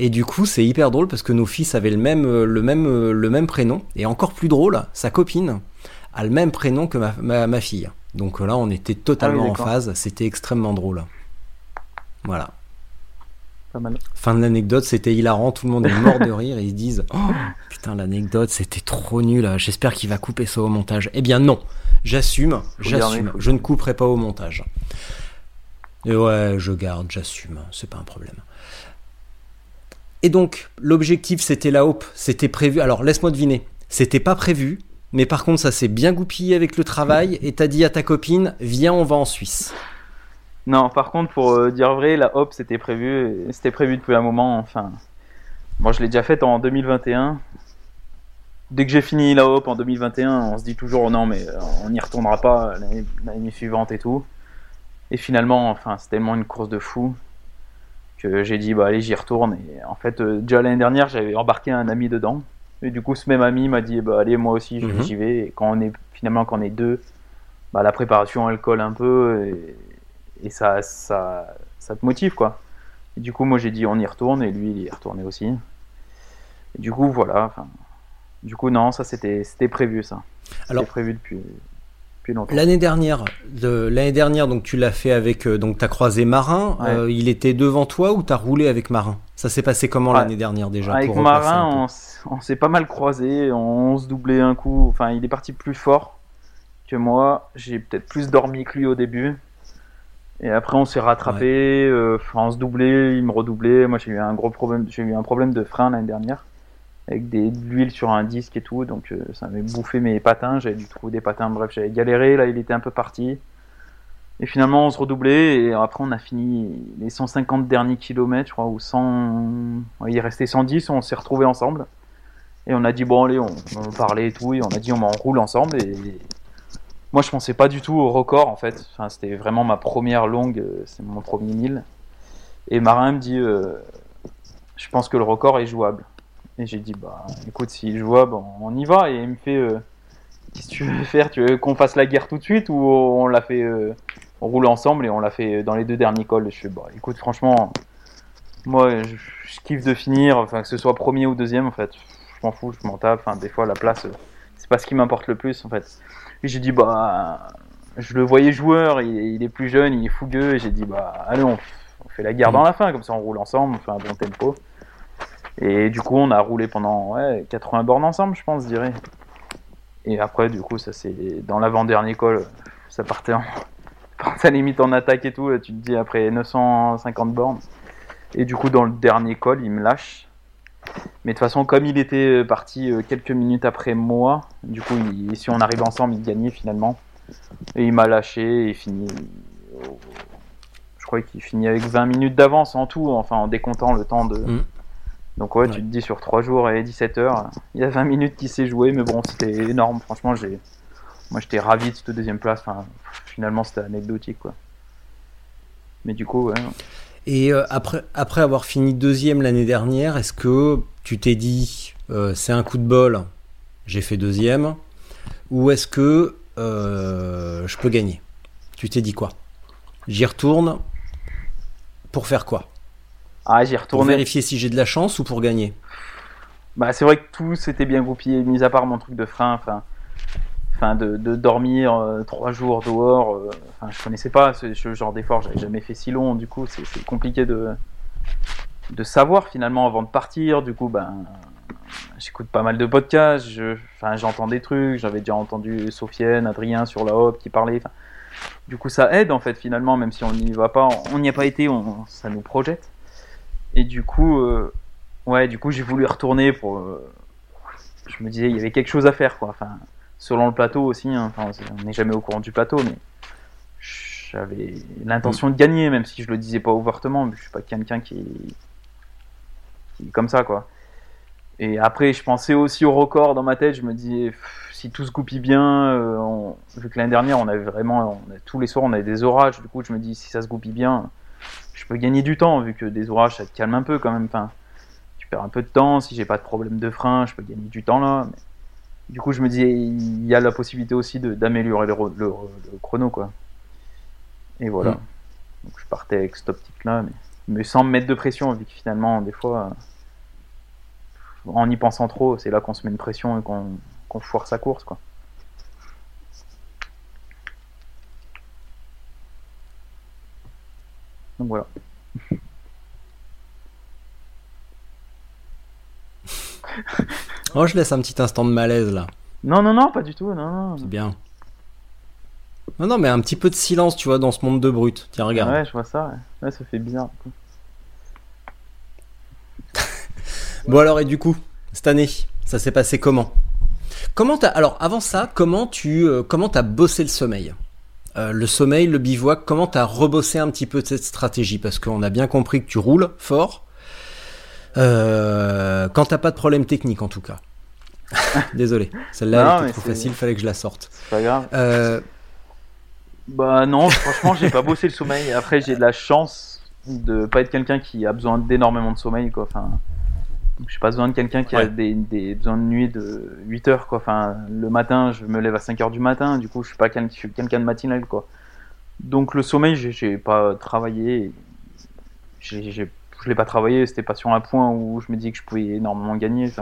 Et du coup, c'est hyper drôle parce que nos fils avaient le même, euh, le même, euh, le même prénom. Et encore plus drôle, sa copine a le même prénom que ma, ma, ma fille. Donc là, on était totalement Ah oui, en phase. C'était extrêmement drôle. Voilà. Pas mal. Fin de l'anecdote, c'était hilarant. Tout le monde est mort de rire et ils se disent Oh putain, l'anecdote, c'était trop nul. J'espère qu'il va couper ça au montage. Eh bien, non. J'assume, j'assume. Je ne couperai pas au montage. Et ouais, je garde, j'assume. C'est pas un problème. Et donc, l'objectif, c'était la Hope. C'était prévu. Alors, laisse-moi deviner. C'était pas prévu. Mais par contre, ça s'est bien goupillé avec le travail. Et t'as dit à ta copine Viens, on va en Suisse. Non, par contre, pour euh, dire vrai, la hop, c'était prévu. C'était prévu depuis un moment. Enfin, moi, je l'ai déjà faite en 2021. Dès que j'ai fini la hop en 2021, on se dit toujours non, mais euh, on n'y retournera pas l'année suivante et tout. Et finalement, enfin, c'est tellement une course de fou que j'ai dit bah allez, j'y retourne. Et en fait, euh, déjà l'année dernière, j'avais embarqué un ami dedans. Et du coup, ce même ami m'a dit bah allez, moi aussi, je- Mhm. j'y vais. Et quand on est finalement quand on est deux, bah la préparation elle colle un peu et, et ça, ça, ça te motive quoi. Et du coup, moi j'ai dit on y retourne et lui il y est retourné aussi. Et du coup, voilà. Du coup, non, ça c'était c'était prévu ça. Alors- C'était prévu depuis, depuis longtemps. L'année dernière, de- l'année dernière, donc tu l'as fait avec, euh, donc t'as croisé Marin. Ouais. euh, il était devant toi ou t'as roulé avec Marin? Ça s'est passé comment Ouais. l'année dernière déjà Avec pour Marin, on, s'est pas mal croisé, on, se doublait un coup. Enfin, il est parti plus fort que moi. J'ai peut-être plus dormi que lui au début. Et après, on s'est rattrapé. euh, on se doublait, il me redoublait. Moi, j'ai eu un gros problème. J'ai eu un problème de frein l'année dernière avec des, de l'huile sur un disque et tout. Donc, euh, ça m'avait bouffé mes patins. J'avais dû trouver des patins. Bref, j'avais galéré. Là, il était un peu parti. Et finalement, on se redoublait. Et après, on a fini les 150 derniers kilomètres, je crois, ou 100. ouais, il restait 110. On s'est retrouvés ensemble. Et on a dit, bon, allez, on, parlait et tout. Et on a dit, on en roule ensemble. Et moi, je pensais pas du tout au record, en fait. C'était vraiment ma première longue. euh, C'est mon premier 1000. Et Marin me dit, euh, je pense que le record est jouable. Et j'ai dit, bah, écoute, s'il est jouable, on, on y va. Et il me fait, euh, qu'est-ce que tu veux faire? Tu veux qu'on fasse la guerre tout de suite ou on l'a fait, euh, on roule ensemble et on l'a fait dans les deux derniers cols? Je fais, bah, écoute, franchement, moi, je, je kiffe de finir, enfin, que ce soit premier ou deuxième, en fait. Je m'en fous, je m'en tape. Enfin, des fois, la place, euh, c'est pas ce qui m'importe le plus, en fait. Et j'ai dit, bah, je le voyais joueur, il, il est plus jeune, il est fougueux. Et j'ai dit, bah, allez, on, on fait la guerre dans la fin, comme ça on roule ensemble, on fait un bon tempo. Et du coup, on a roulé pendant ouais, 80 bornes ensemble, je pense, je dirais. Et après, du coup, ça c'est dans l'avant-dernier col, ça partait en. *laughs* la limite en attaque et tout, tu te dis après 950 bornes. Et du coup, dans le dernier col, il me lâche. Mais de toute façon, comme il était parti euh, quelques minutes après moi, du coup, si on arrive ensemble, il gagnait finalement. Et il m'a lâché et fini. au- Je crois qu'il finit avec 20 minutes d'avance en tout, enfin en décomptant le temps de. Mm. Donc ouais, Ouais. tu te dis sur 3 jours et 17 heures, il y a 20 minutes qui s'est joué, mais bon, c'était énorme. Franchement, j'ai moi j'étais ravi de cette deuxième place. Enfin, finalement, c'était anecdotique, quoi. Mais du coup, ouais. Et euh, après, après avoir fini deuxième l'année dernière, est-ce que tu t'es dit euh, c'est un coup de bol, j'ai fait deuxième, ou est-ce que euh, je peux gagner? Tu t'es dit quoi? J'y retourne pour faire quoi? Ah, j'y Pour retournais. vérifier si j'ai de la chance ou pour gagner Bah, c'est vrai que tout s'était bien goupillé, mis à part mon truc de frein, enfin, enfin de, de dormir euh, trois jours dehors. euh, Enfin, je connaissais pas ce, ce genre d'effort, j'avais jamais fait si long, du coup, c'est c'est compliqué de de savoir finalement avant de partir. Du coup, ben, j'écoute pas mal de podcasts, je, enfin, j'entends des trucs, j'avais déjà entendu Sofiane, Adrien sur la Hop qui parlait. enfin, du coup, ça aide en fait finalement, même si on n'y va pas, on n'y a pas été, on, ça nous projette. Et du coup. euh, Ouais, du coup, j'ai voulu retourner pour. euh, Je me disais, il y avait quelque chose à faire, quoi. Enfin, selon le plateau aussi. hein. Enfin, on n'est jamais au courant du plateau, mais j'avais l'intention de gagner, même si je le disais pas ouvertement. Je suis pas quelqu'un qui... est comme ça, quoi. Et après, je pensais aussi au record dans ma tête. Je me disais, si tout se goupille bien, euh, vu que l'année dernière, on avait vraiment, tous les soirs, on avait des orages. Du coup, je me dis, si ça se goupille bien, je peux gagner du temps, vu que des orages, ça te calme un peu quand même. Enfin, tu perds un peu de temps. Si j'ai pas de problème de frein, je peux gagner du temps là. Mais... Du coup, je me dis, il y a la possibilité aussi d'améliorer le, ro- le- le chrono, quoi. Et voilà. Mm. Donc, je partais avec cette optique-là, mais, mais sans me mettre de pression, vu que finalement, des fois, en y pensant trop, c'est là qu'on se met une pression et qu'on qu'on foire sa course, quoi. Donc voilà. *laughs* Oh, je laisse un petit instant de malaise là. Non, non, non, pas du tout, non, non. C'est bien. Non, non, mais un petit peu de silence, tu vois, dans ce monde de brut. Tiens, regarde. Ouais, je vois ça. Ouais, Ouais, ça fait bizarre. *laughs* Bon alors et du coup, cette année, ça s'est passé comment? Comment t'as alors avant ça, comment tu euh, comment t'as bossé le sommeil? Euh, Le sommeil, le bivouac, comment t'as rebossé un petit peu de cette stratégie? Parce qu'on a bien compris que tu roules fort. Euh, quand t'as pas de problème technique en tout cas. *laughs* Désolé, celle-là était trop facile, fallait que je la sorte. C'est pas grave. Euh, Bah non, franchement, j'ai pas bossé le sommeil. Après, j'ai de la chance de pas être quelqu'un qui a besoin d'énormément de sommeil, quoi. Enfin, j'ai pas besoin de quelqu'un qui a des, des besoins de nuit de 8 heures, quoi. Enfin, le matin, je me lève à 5 heures du matin, du coup, je suis pas je quelqu'un de matinal, quoi. Donc le sommeil, j'ai- pas travaillé. J'ai- j'ai- Je l'ai pas travaillé, c'était pas sur un point où je me dis que je pouvais énormément gagner.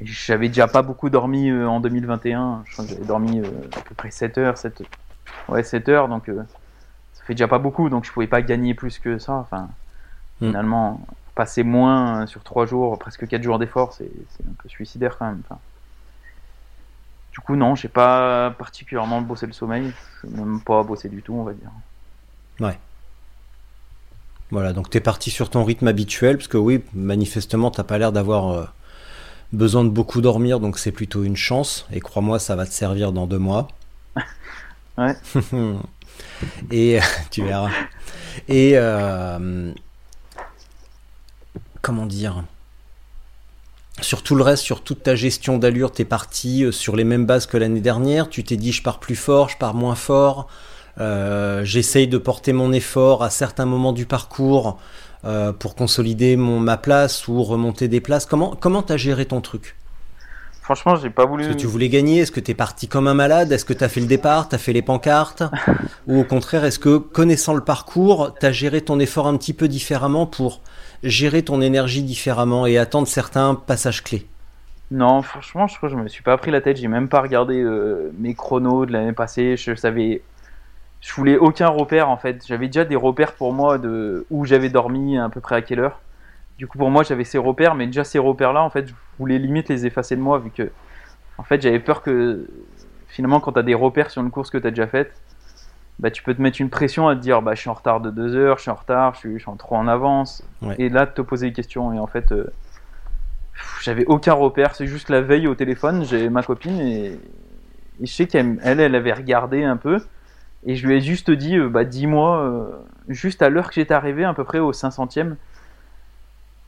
J'avais déjà pas beaucoup dormi euh, en 2021. Je crois que j'avais dormi euh, à peu près 7 heures, 7, ouais, 7 heures, donc euh, ça fait déjà pas beaucoup, donc je pouvais pas gagner plus que ça. Enfin, Hmm. finalement, passer moins euh, sur 3 jours, presque 4 jours d'effort, c'est un peu suicidaire quand même. Enfin, du coup, non, j'ai pas particulièrement bossé le sommeil, même pas bossé du tout, on va dire. Voilà, donc t'es parti sur ton rythme habituel, parce que oui, manifestement, t'as pas l'air d'avoir euh, besoin de beaucoup dormir, donc c'est plutôt une chance. Et crois-moi, ça va te servir dans deux mois. Ouais. *laughs* Et tu verras. Et euh, comment dire sur tout le reste, sur toute ta gestion d'allure, t'es parti euh, sur les mêmes bases que l'année dernière. Tu t'es dit, je pars plus fort, je pars moins fort. Euh, J'essaye de porter mon effort à certains moments du parcours euh, pour consolider mon, ma place ou remonter des places. Comment comment t'as géré ton truc? Franchement, j'ai pas voulu. Est-ce que tu voulais gagner? Est-ce que t'es parti comme un malade? Est-ce que t'as fait le départ? T'as fait les pancartes? *laughs* Ou au contraire, est-ce que connaissant le parcours, t'as géré ton effort un petit peu différemment pour gérer ton énergie différemment et attendre certains passages clés Non, franchement, je crois que je me suis pas pris la tête. J'ai même pas regardé euh, mes chronos de l'année passée. Je savais, je voulais aucun repère en fait. J'avais déjà des repères pour moi de où j'avais dormi, à peu près à quelle heure. Du coup, pour moi, j'avais ces repères, mais déjà ces repères-là, en fait, je voulais limite les effacer de moi, vu que, en fait, j'avais peur que finalement, quand t'as des repères sur une course que t'as déjà faite, bah, tu peux te mettre une pression à te dire, bah, je suis en retard de deux heures, je suis en retard, je suis, je suis en trop en avance, Ouais. et là, te poser des questions. Et en fait, euh, j'avais aucun repère. C'est juste la veille au téléphone, j'ai ma copine et, et je sais qu'elle, elle, elle avait regardé un peu. Et je lui ai juste dit, euh, bah, dis-moi, euh, juste à l'heure que j'étais arrivé, à peu près au 500ème.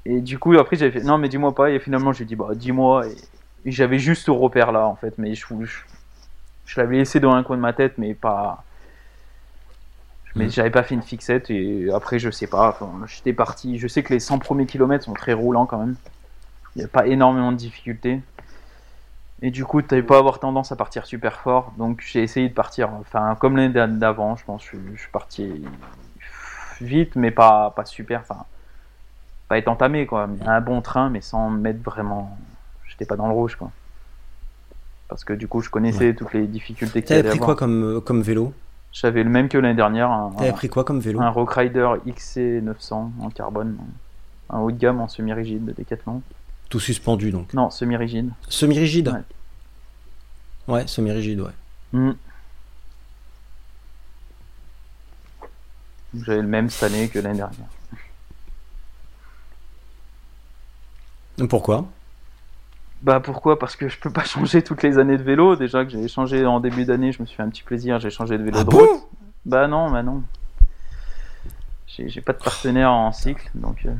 Et du coup, après, j'avais fait, non, mais dis-moi pas. Et finalement, je lui ai dit, bah, dis-moi. Et, et j'avais juste ce repère-là, en fait. Mais je, je, je l'avais laissé dans un coin de ma tête, mais pas. Mais Mhm. j'avais pas fait une fixette et après, je sais pas. enfin, J'étais parti. Je sais que les 100 premiers kilomètres sont très roulants quand même. Il n'y a pas énormément de difficultés. Et du coup, tu n'avais pas avoir tendance à partir super fort. Donc, j'ai essayé de partir, enfin, comme l'année d'a- d'avant, je pense. Je, suis- je suis parti vite, mais pas, pas super. Enfin, pas être entamé, quoi. Un bon train, mais sans me mettre vraiment. J'étais pas dans le rouge, quoi. Parce que du coup, je connaissais toutes les difficultés qu'il y T'avais avait pris quoi comme, comme vélo? J'avais le même que l'année dernière, un, T'avais pris quoi comme vélo un Rockrider XC900 en carbone, un haut de gamme en semi-rigide de Decathlon. Tout suspendu donc. Non, semi-rigide. Semi-rigide Ouais. Ouais, semi-rigide, ouais. Hmm. J'avais le même cette année que l'année dernière. Pourquoi? Bah pourquoi? Parce que je peux pas *laughs* changer toutes les années de vélo. Déjà que j'ai changé en début d'année, je me suis fait un petit plaisir, j'ai changé de vélo Ah de bon? route. Bah non, bah non. J'ai pas de partenaire en cycle, donc euh,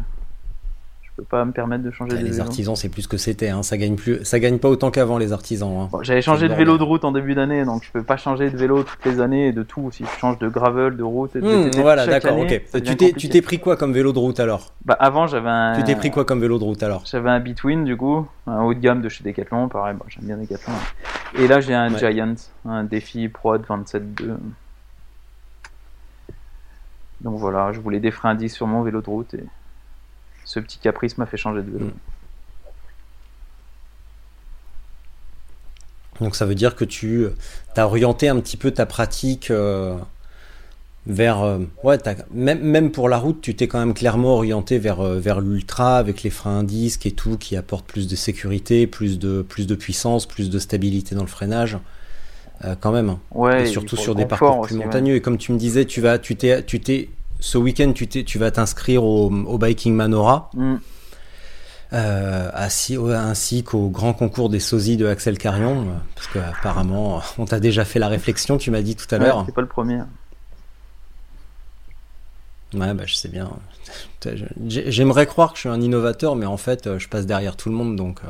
peux pas me permettre de changer Ah, de Les vélo. artisans, c'est plus que c'était. Hein. Ça gagne plus, ça gagne pas autant qu'avant les artisans. hein. Bon, J'avais changé de vélo de route en début d'année, donc je peux pas changer de vélo toutes les années et de tout. Si je change de gravel, de route, et de VTT voilà, d'accord, ok. Tu t'es, tu compliqué. t'es pris quoi comme vélo de route alors? Bah avant j'avais un. Tu t'es pris quoi comme vélo de route alors? J'avais un Between du coup, un haut de gamme de chez Decathlon, pareil, bon, j'aime bien Decathlon. Et là j'ai un Ouais. Giant, un Défi Prod 27.2. Donc voilà, je voulais des freins à disque sur mon vélo de route et ce petit caprice m'a fait changer de vélo. Mm. Donc ça veut dire que tu as orienté un petit peu ta pratique euh, vers... euh, ouais, même, même pour la route, tu t'es quand même clairement orienté vers, euh, vers l'ultra avec les freins à disque et tout qui apporte plus de sécurité, plus de, plus de puissance, plus de stabilité dans le freinage. Euh, quand même. Ouais, et surtout sur des parcours plus montagneux. Et comme tu me disais, tu vas, tu t'es, tu t'es, ce week-end, tu vas t'inscrire au, au Biking Manora, Mm. euh, ainsi, qu'au grand concours des sosies de Axel Carion, euh, parce que apparemment, on t'a déjà fait la réflexion. Tu m'as dit tout à Ouais, l'heure. c'est pas le premier. Ouais, bah je sais bien. J'ai- J'aimerais croire que je suis un innovateur, mais en fait, euh, je passe derrière tout le monde, donc euh,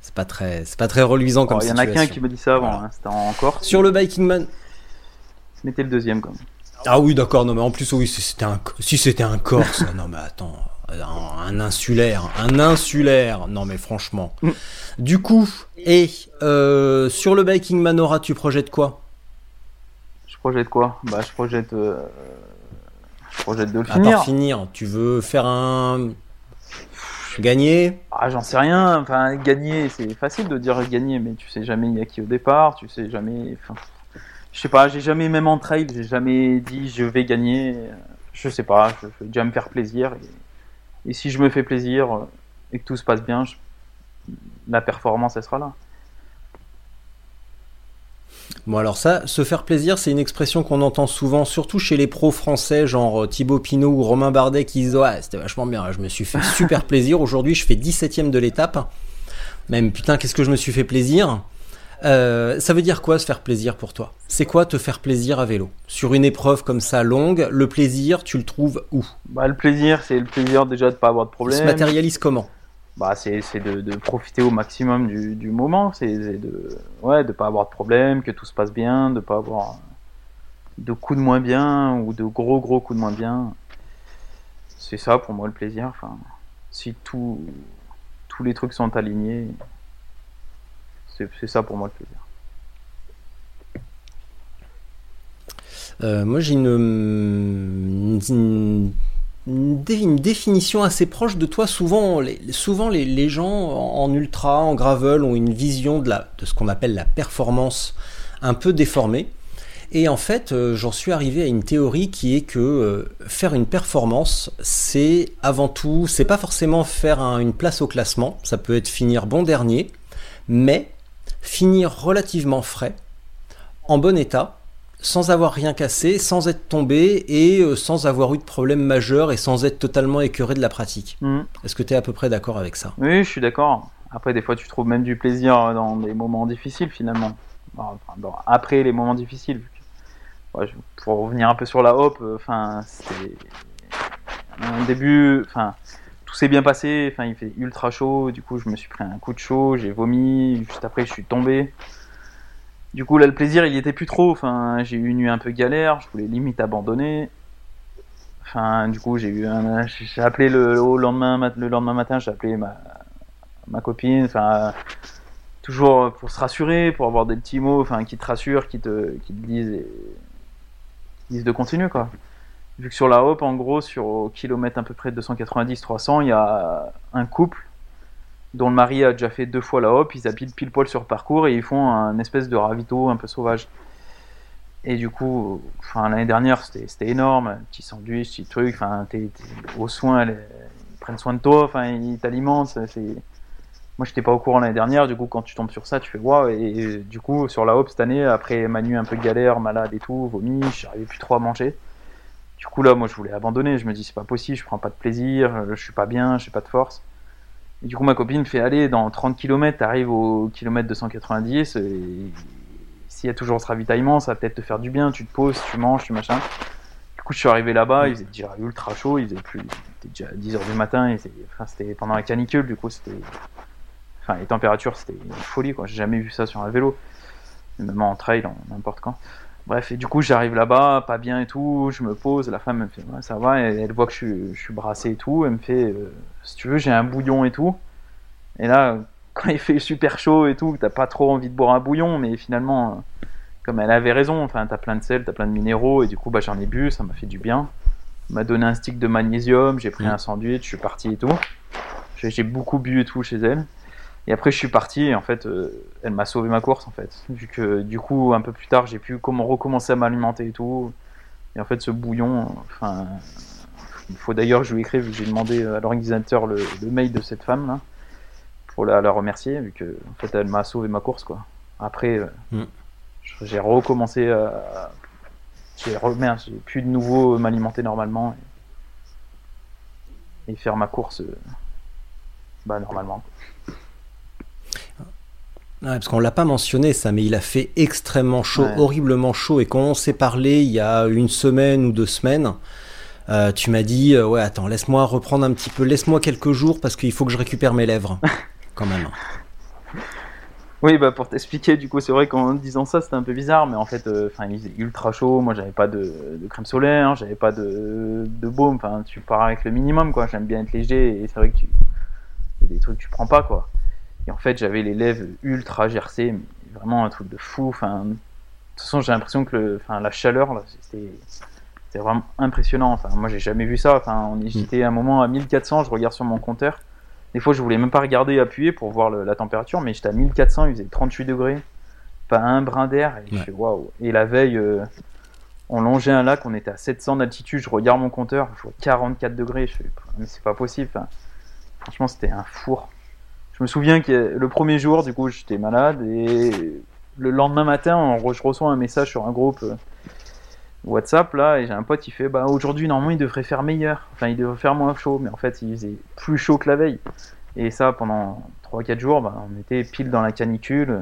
c'est pas très, c'est pas très reluisant comme Alors, Il y en a qu'un qui me dit ça avant, Voilà. hein, c'était en Corse. Sur le Biking Man. Mettez le deuxième quand même. Ah oui, d'accord, non, mais en plus, oui, si c'était un, si c'était un Corse, *laughs* non, mais attends, un, un insulaire, un insulaire, non, mais franchement. Mm. Du coup, et euh, sur le Biking Manora, tu projettes quoi? Je projette quoi? Bah je projette. euh, Je projette de le À finir. part finir, tu veux faire un. Gagner? Ah, j'en sais rien. Enfin, gagner, c'est facile de dire gagner, mais tu sais jamais il y a qui au départ. Tu sais jamais. Enfin, je sais pas. J'ai jamais même en trail, j'ai jamais dit je vais gagner. Je sais pas. Je, je vais déjà me faire plaisir. Et, et si je me fais plaisir euh, et que tout se passe bien, je- la performance elle sera là. Bon alors ça, se faire plaisir, c'est une expression qu'on entend souvent, surtout chez les pros français, genre euh, Thibaut Pinot ou Romain Bardet, qui disent ouais c'était vachement bien, je me suis fait *laughs* super plaisir, aujourd'hui je fais 17ème de l'étape, même putain qu'est-ce que je me suis fait plaisir? Euh, ça veut dire quoi se faire plaisir pour toi? C'est quoi te faire plaisir à vélo? Sur une épreuve comme ça longue, le plaisir tu le trouves où? Bah, le plaisir, c'est le plaisir déjà de pas avoir de Il problème. se matérialise comment? Bah, c'est de, de profiter au maximum du, du moment, c'est de ouais de pas avoir de problème, que tout se passe bien, de pas avoir de coups de moins bien ou de gros gros coups de moins bien. C'est ça pour moi le plaisir. Enfin, si tout, tous les trucs sont alignés, c'est ça pour moi le plaisir. Euh, moi, j'ai une, une, une- une dé- une définition assez proche de toi. Souvent, les, souvent les, gens en, ultra, en gravel, ont une vision de, ce qu'on appelle la performance un peu déformée. Et en fait, euh, j'en suis arrivé à une théorie qui est que euh, faire une performance, c'est avant tout, c'est pas forcément faire un- une place au classement, ça peut être finir bon dernier, mais finir relativement frais, en bon état, sans avoir rien cassé, sans être tombé et euh, sans avoir eu de problème majeur et sans être totalement écœuré de la pratique. Mhm. Est-ce que tu es à peu près d'accord avec ça? Oui, je suis d'accord. Après, des fois, tu trouves même du plaisir dans des moments difficiles, finalement. Enfin, après les moments difficiles. pour revenir un peu sur la hop, euh, enfin, un début, enfin, tout s'est bien passé. Enfin, il fait ultra chaud. Du coup, je me suis pris un coup de chaud, j'ai vomi. Juste après, je suis tombé. Du coup, là, le plaisir, il y était plus trop. Enfin, j'ai eu une nuit un peu galère. Je voulais limite abandonner. Enfin, du coup, j'ai eu j'ai appelé le, au lendemain, le lendemain matin, j'ai appelé ma, ma copine. Enfin, toujours pour se rassurer, pour avoir des petits mots, enfin, qui te rassurent, qui te, qui te disent, qui disent de continuer, quoi. Vu que sur la Hope, en gros, sur au kilomètre à peu près de 290-300, il y a un couple dont le mari a déjà fait deux fois la Hope, ils habitent pile poil sur le parcours et ils font un espèce de ravito un peu sauvage. Et du coup, enfin, l'année dernière, c'était énorme, petit sandwich, petit truc, enfin, t'es aux soins, ils prennent soin de toi, enfin, ils t'alimentent, Moi, j'étais pas au courant l'année dernière, du coup, quand tu tombes sur ça, tu fais waouh, et, du coup, sur la Hope cette année, après ma nuit un peu galère, malade et tout, vomi, j'arrivais plus trop à manger. Du coup, là, moi, je voulais abandonner, je me dis, c'est pas possible, je prends pas de plaisir, je suis pas bien, j'ai pas de force. Et du coup, ma copine me fait aller dans 30 km, t'arrives au kilomètre 290, et s'il y a toujours ce ravitaillement, ça va peut-être te faire du bien, tu te poses, tu manges, tu machin. Du coup, je suis arrivé là-bas, il faisait déjà ultra chaud, il faisait plus, déjà 10h du matin, c'était pendant la canicule, du coup, c'était, enfin, les températures, c'était une folie, quoi. J'ai jamais vu ça sur un vélo, même en trail, n'importe quand. Bref, et du coup, j'arrive là-bas, pas bien et tout, je me pose, la femme me fait, ça va, et elle voit que je, suis brassé et tout, elle me fait, euh, si tu veux, j'ai un bouillon et tout. Et là, *laughs* quand il fait super chaud et tout, t'as pas trop envie de boire un bouillon, mais finalement, euh, comme elle avait raison, enfin, t'as plein de sel, t'as plein de minéraux, et du coup, bah, j'en ai bu, ça m'a fait du bien. Elle m'a donné un stick de magnésium, j'ai pris mmh. un sandwich, je suis parti et tout. J'ai beaucoup bu et tout chez elle. Et après, je suis parti et en fait, euh, elle m'a sauvé ma course en fait. Vu que du coup, un peu plus tard, j'ai pu comment recommencer à m'alimenter et tout. Et en fait, ce bouillon, enfin, il faut d'ailleurs que je lui écrive, j'ai demandé à l'organisateur le, mail de cette femme là pour la, remercier, vu que en fait, elle m'a sauvé ma course quoi. Après, euh, mm. j'ai recommencé à. J'ai pu de nouveau m'alimenter normalement et, faire ma course euh, bah, normalement parce qu'on l'a pas mentionné ça, mais il a fait extrêmement chaud, horriblement chaud. Et quand on s'est parlé il y a une semaine ou deux semaines, euh, tu m'as dit euh, ouais attends laisse-moi reprendre un petit peu, laisse-moi quelques jours parce qu'il faut que je récupère mes lèvres *laughs* quand même. Oui, bah pour t'expliquer, du coup, c'est vrai qu'en disant ça, c'était un peu bizarre, mais en fait, euh, il faisait ultra chaud. Moi, j'avais pas de, crème solaire, j'avais pas de, de baume. Enfin, tu pars avec le minimum, quoi. J'aime bien être léger, et c'est vrai que tu, y a des trucs que tu prends pas, quoi. Et en fait, j'avais les lèvres ultra gercées, vraiment un truc de fou. Enfin, de toute façon, j'ai l'impression que le, enfin, la chaleur, c'était vraiment impressionnant. Enfin, moi, j'ai jamais vu ça. Enfin, on j'étais un moment à 1400, je regarde sur mon compteur. Des fois, je voulais même pas regarder appuyer pour voir la température, mais j'étais à 1400, il faisait 38 degrés, pas un brin d'air. Et je fais waouh. Et la veille, euh, on longeait un lac, on était à 700 d'altitude, je regarde mon compteur, je vois 44 degrés. Je fais, mais c'est pas possible. franchement, c'était un four je me souviens que le premier jour, du coup, j'étais malade et le lendemain matin, je reçois un message sur un groupe euh, WhatsApp là et j'ai un pote qui fait bah aujourd'hui normalement il devrait faire meilleur, enfin il devrait faire moins chaud, mais en fait il faisait plus chaud que la veille. Et ça pendant 3-4 jours, bah, on était pile dans la canicule.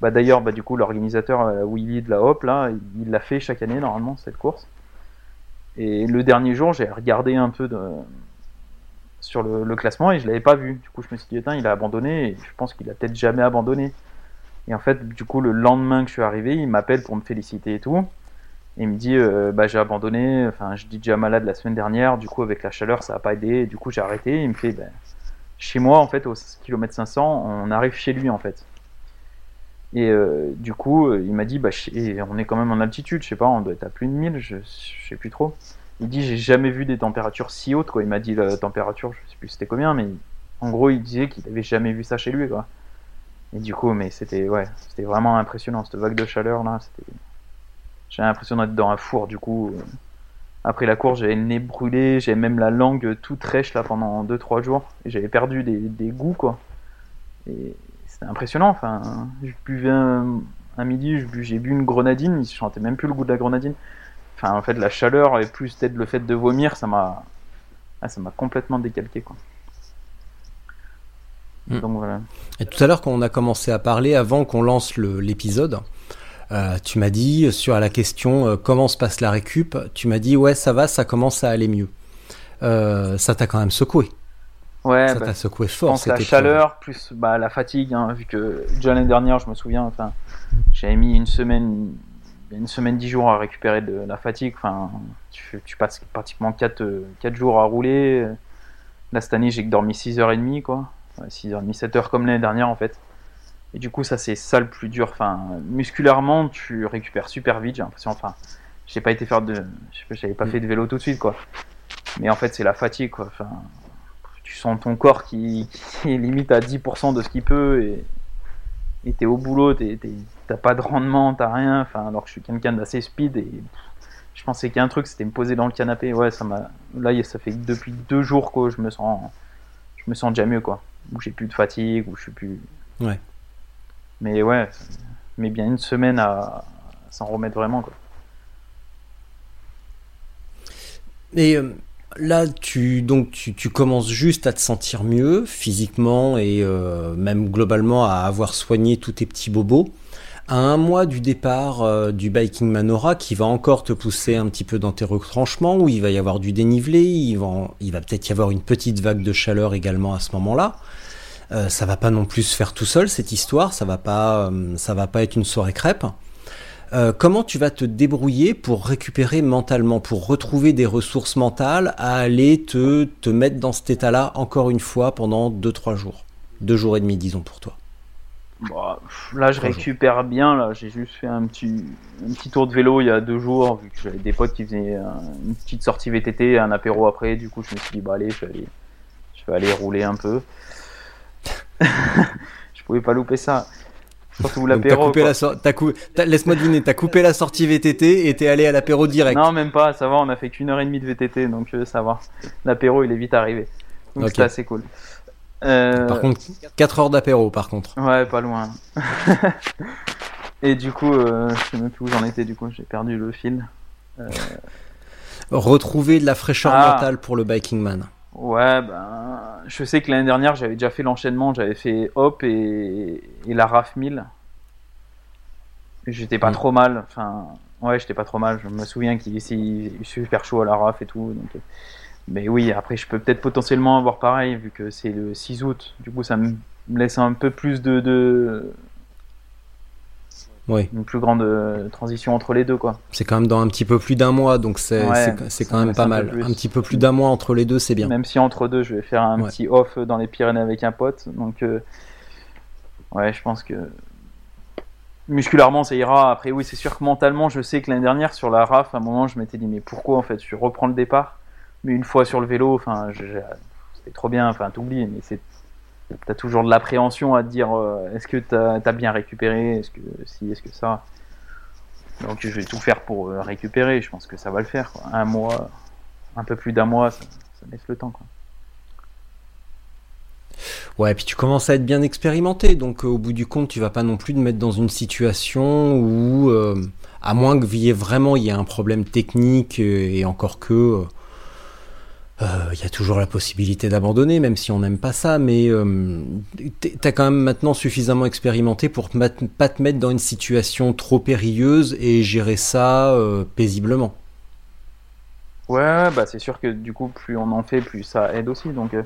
Bah d'ailleurs bah du coup l'organisateur euh, Willy de la Hop là, il l'a fait chaque année normalement cette course. Et le dernier jour, j'ai regardé un peu de, sur le, classement et je l'avais pas vu. Du coup, je me suis dit, il a abandonné et je pense qu'il a peut-être jamais abandonné. Et en fait, du coup, le lendemain que je suis arrivé, il m'appelle pour me féliciter et tout. Et il me dit, euh, bah, j'ai abandonné, enfin, je dis déjà malade la semaine dernière, du coup, avec la chaleur, ça n'a pas aidé, du coup, j'ai arrêté. il me fait, ben, chez moi, en fait, au kilomètre 500, on arrive chez lui, en fait. Et euh, du coup, il m'a dit, bah, on est quand même en altitude, je sais pas, on doit être à plus de 1000, je, je sais plus trop. Il dit j'ai jamais vu des températures si hautes quoi. Il m'a dit la température, je sais plus c'était combien, mais en gros il disait qu'il avait jamais vu ça chez lui quoi. Et du coup, mais c'était ouais, c'était vraiment impressionnant cette vague de chaleur là. J'ai l'impression d'être dans un four du coup. Après la course, j'avais le nez brûlé, j'avais même la langue toute rêche là pendant 2-3 jours. Et j'avais perdu des, des, goûts quoi. Et c'était impressionnant. Enfin, je buvais un, midi, j'ai bu une grenadine, je sentais même plus le goût de la grenadine. Enfin, en fait, la chaleur et plus peut-être le fait de vomir, ça m'a, ah, ça m'a complètement décalqué, quoi. Hmm. Donc voilà. Et tout à l'heure, quand on a commencé à parler, avant qu'on lance l'épisode, euh, tu m'as dit sur la question euh, comment se passe la récup, tu m'as dit ouais ça va, ça commence à aller mieux. Euh, ça t'a quand même secoué. Ouais, ça bah, t'a secoué fort. la chaleur plus bah, la fatigue, hein, vu que déjà l'année dernière, je me souviens, enfin, j'avais mis une semaine, une semaine, dix jours à récupérer de la fatigue. Enfin, tu, passes pratiquement 4, jours à rouler. Là, cette année, j'ai dormi 6h30, quoi. Ouais, 6h30, 7h comme l'année dernière, en fait. Et du coup, ça, c'est ça le plus dur. Enfin, musculairement, tu récupères super vite, j'ai l'impression. Enfin, j'ai pas été faire de. J'avais pas fait de vélo tout de suite, quoi. Mais en fait, c'est la fatigue, quoi. Enfin, tu sens ton corps qui, qui est limite à 10% de ce qu'il peut et et t'es au boulot, t'as pas de rendement, t'as rien. Enfin, alors que je suis quelqu'un d'assez speed et je pensais qu'il y a un truc, c'était me poser dans le canapé. Ouais, ça m'a. Là, ça fait depuis deux jours que je me sens, je me sens déjà mieux, quoi. Où j'ai plus de fatigue, où je suis plus. Ouais. Mais ouais, mais bien une semaine à s'en remettre vraiment, quoi. Et euh, là, tu donc tu, tu commences juste à te sentir mieux physiquement et euh, même globalement à avoir soigné tous tes petits bobos. À un mois du départ euh, du Biking Manora, qui va encore te pousser un petit peu dans tes retranchements, où il va y avoir du dénivelé, il va, va peut-être y avoir une petite vague de chaleur également à ce moment-là. Euh, ça va pas non plus se faire tout seul cette histoire, ça va pas, euh, ça va pas être une soirée crêpe. Euh, comment tu vas te débrouiller pour récupérer mentalement, pour retrouver des ressources mentales à aller te, te mettre dans cet état-là encore une fois pendant 2-3 jours? 2 jours et demi, disons pour toi. Bah, là, je récupère bien. Là, j'ai juste fait un petit, un petit tour de vélo il y a deux jours, vu que j'avais des potes qui faisaient euh, une petite sortie VTT, un apéro après. Du coup, je me suis dit, bah allez, je vais aller, je vais aller rouler un peu. *laughs* je pouvais pas louper ça. Surtout t'as l'apéro. coupé t'as cou- t'as- Laisse-moi deviner, t'as coupé la sortie VTT et t'es allé à l'apéro direct. Non, même pas. Ça va, on a fait qu'une heure et demie de VTT, donc euh, ça va. L'apéro, il est vite arrivé. Donc Ok. c'était assez cool. Euh, Par contre, 4 heures d'apéro par contre. Ouais, pas loin. *laughs* Et du coup, euh, je sais même plus où j'en étais. Du coup, j'ai perdu le fil. Retrouver de la fraîcheur Ah. mentale pour le Biking Man. Ouais, ben, je sais que l'année dernière, j'avais déjà fait l'enchaînement, j'avais fait Hop et, et la RAF 1000. J'étais pas Mm. trop mal, enfin, ouais, j'étais pas trop mal. Je me souviens qu'il il est super chaud à la RAF et tout. Donc, mais oui, après, je peux peut-être potentiellement avoir pareil, vu que c'est le 6 août. Du coup, ça me laisse un peu plus de. de Oui, une plus grande euh, transition entre les deux, quoi. c'est quand même dans un petit peu plus d'un mois, donc c'est Ouais, quand même pas mal. plus. Un petit peu plus d'un mois entre les deux, c'est bien. Même si entre deux, je vais faire un Ouais. petit off dans les Pyrénées avec un pote. Donc, euh, ouais, je pense que musculairement, ça ira. Après, oui, c'est sûr que mentalement, je sais que l'année dernière, sur la RAF, à un moment, je m'étais dit, mais pourquoi en fait Je reprends le départ? Mais une fois sur le vélo, enfin, c'était trop bien. Enfin, t'oublies, mais c'est. T'as toujours de l'appréhension à dire euh, est-ce que t'as as bien récupéré? Est-ce que si Est-ce que ça? Donc je vais tout faire pour euh, récupérer. Je pense que ça va le faire. Un mois, un peu plus d'un mois, ça, laisse le temps. Ouais, puis tu commences à être bien expérimenté, donc euh, au bout du compte, tu vas pas non plus te mettre dans une situation où, à moins que vraiment il y ait un problème technique et encore que il y a toujours la possibilité d'abandonner, même si on n'aime pas ça, mais euh, t'as quand même maintenant suffisamment expérimenté pour pas te mettre dans une situation trop périlleuse et gérer ça euh, paisiblement. Ouais, bah c'est sûr que du coup, plus on en fait, plus ça aide aussi. Donc, euh,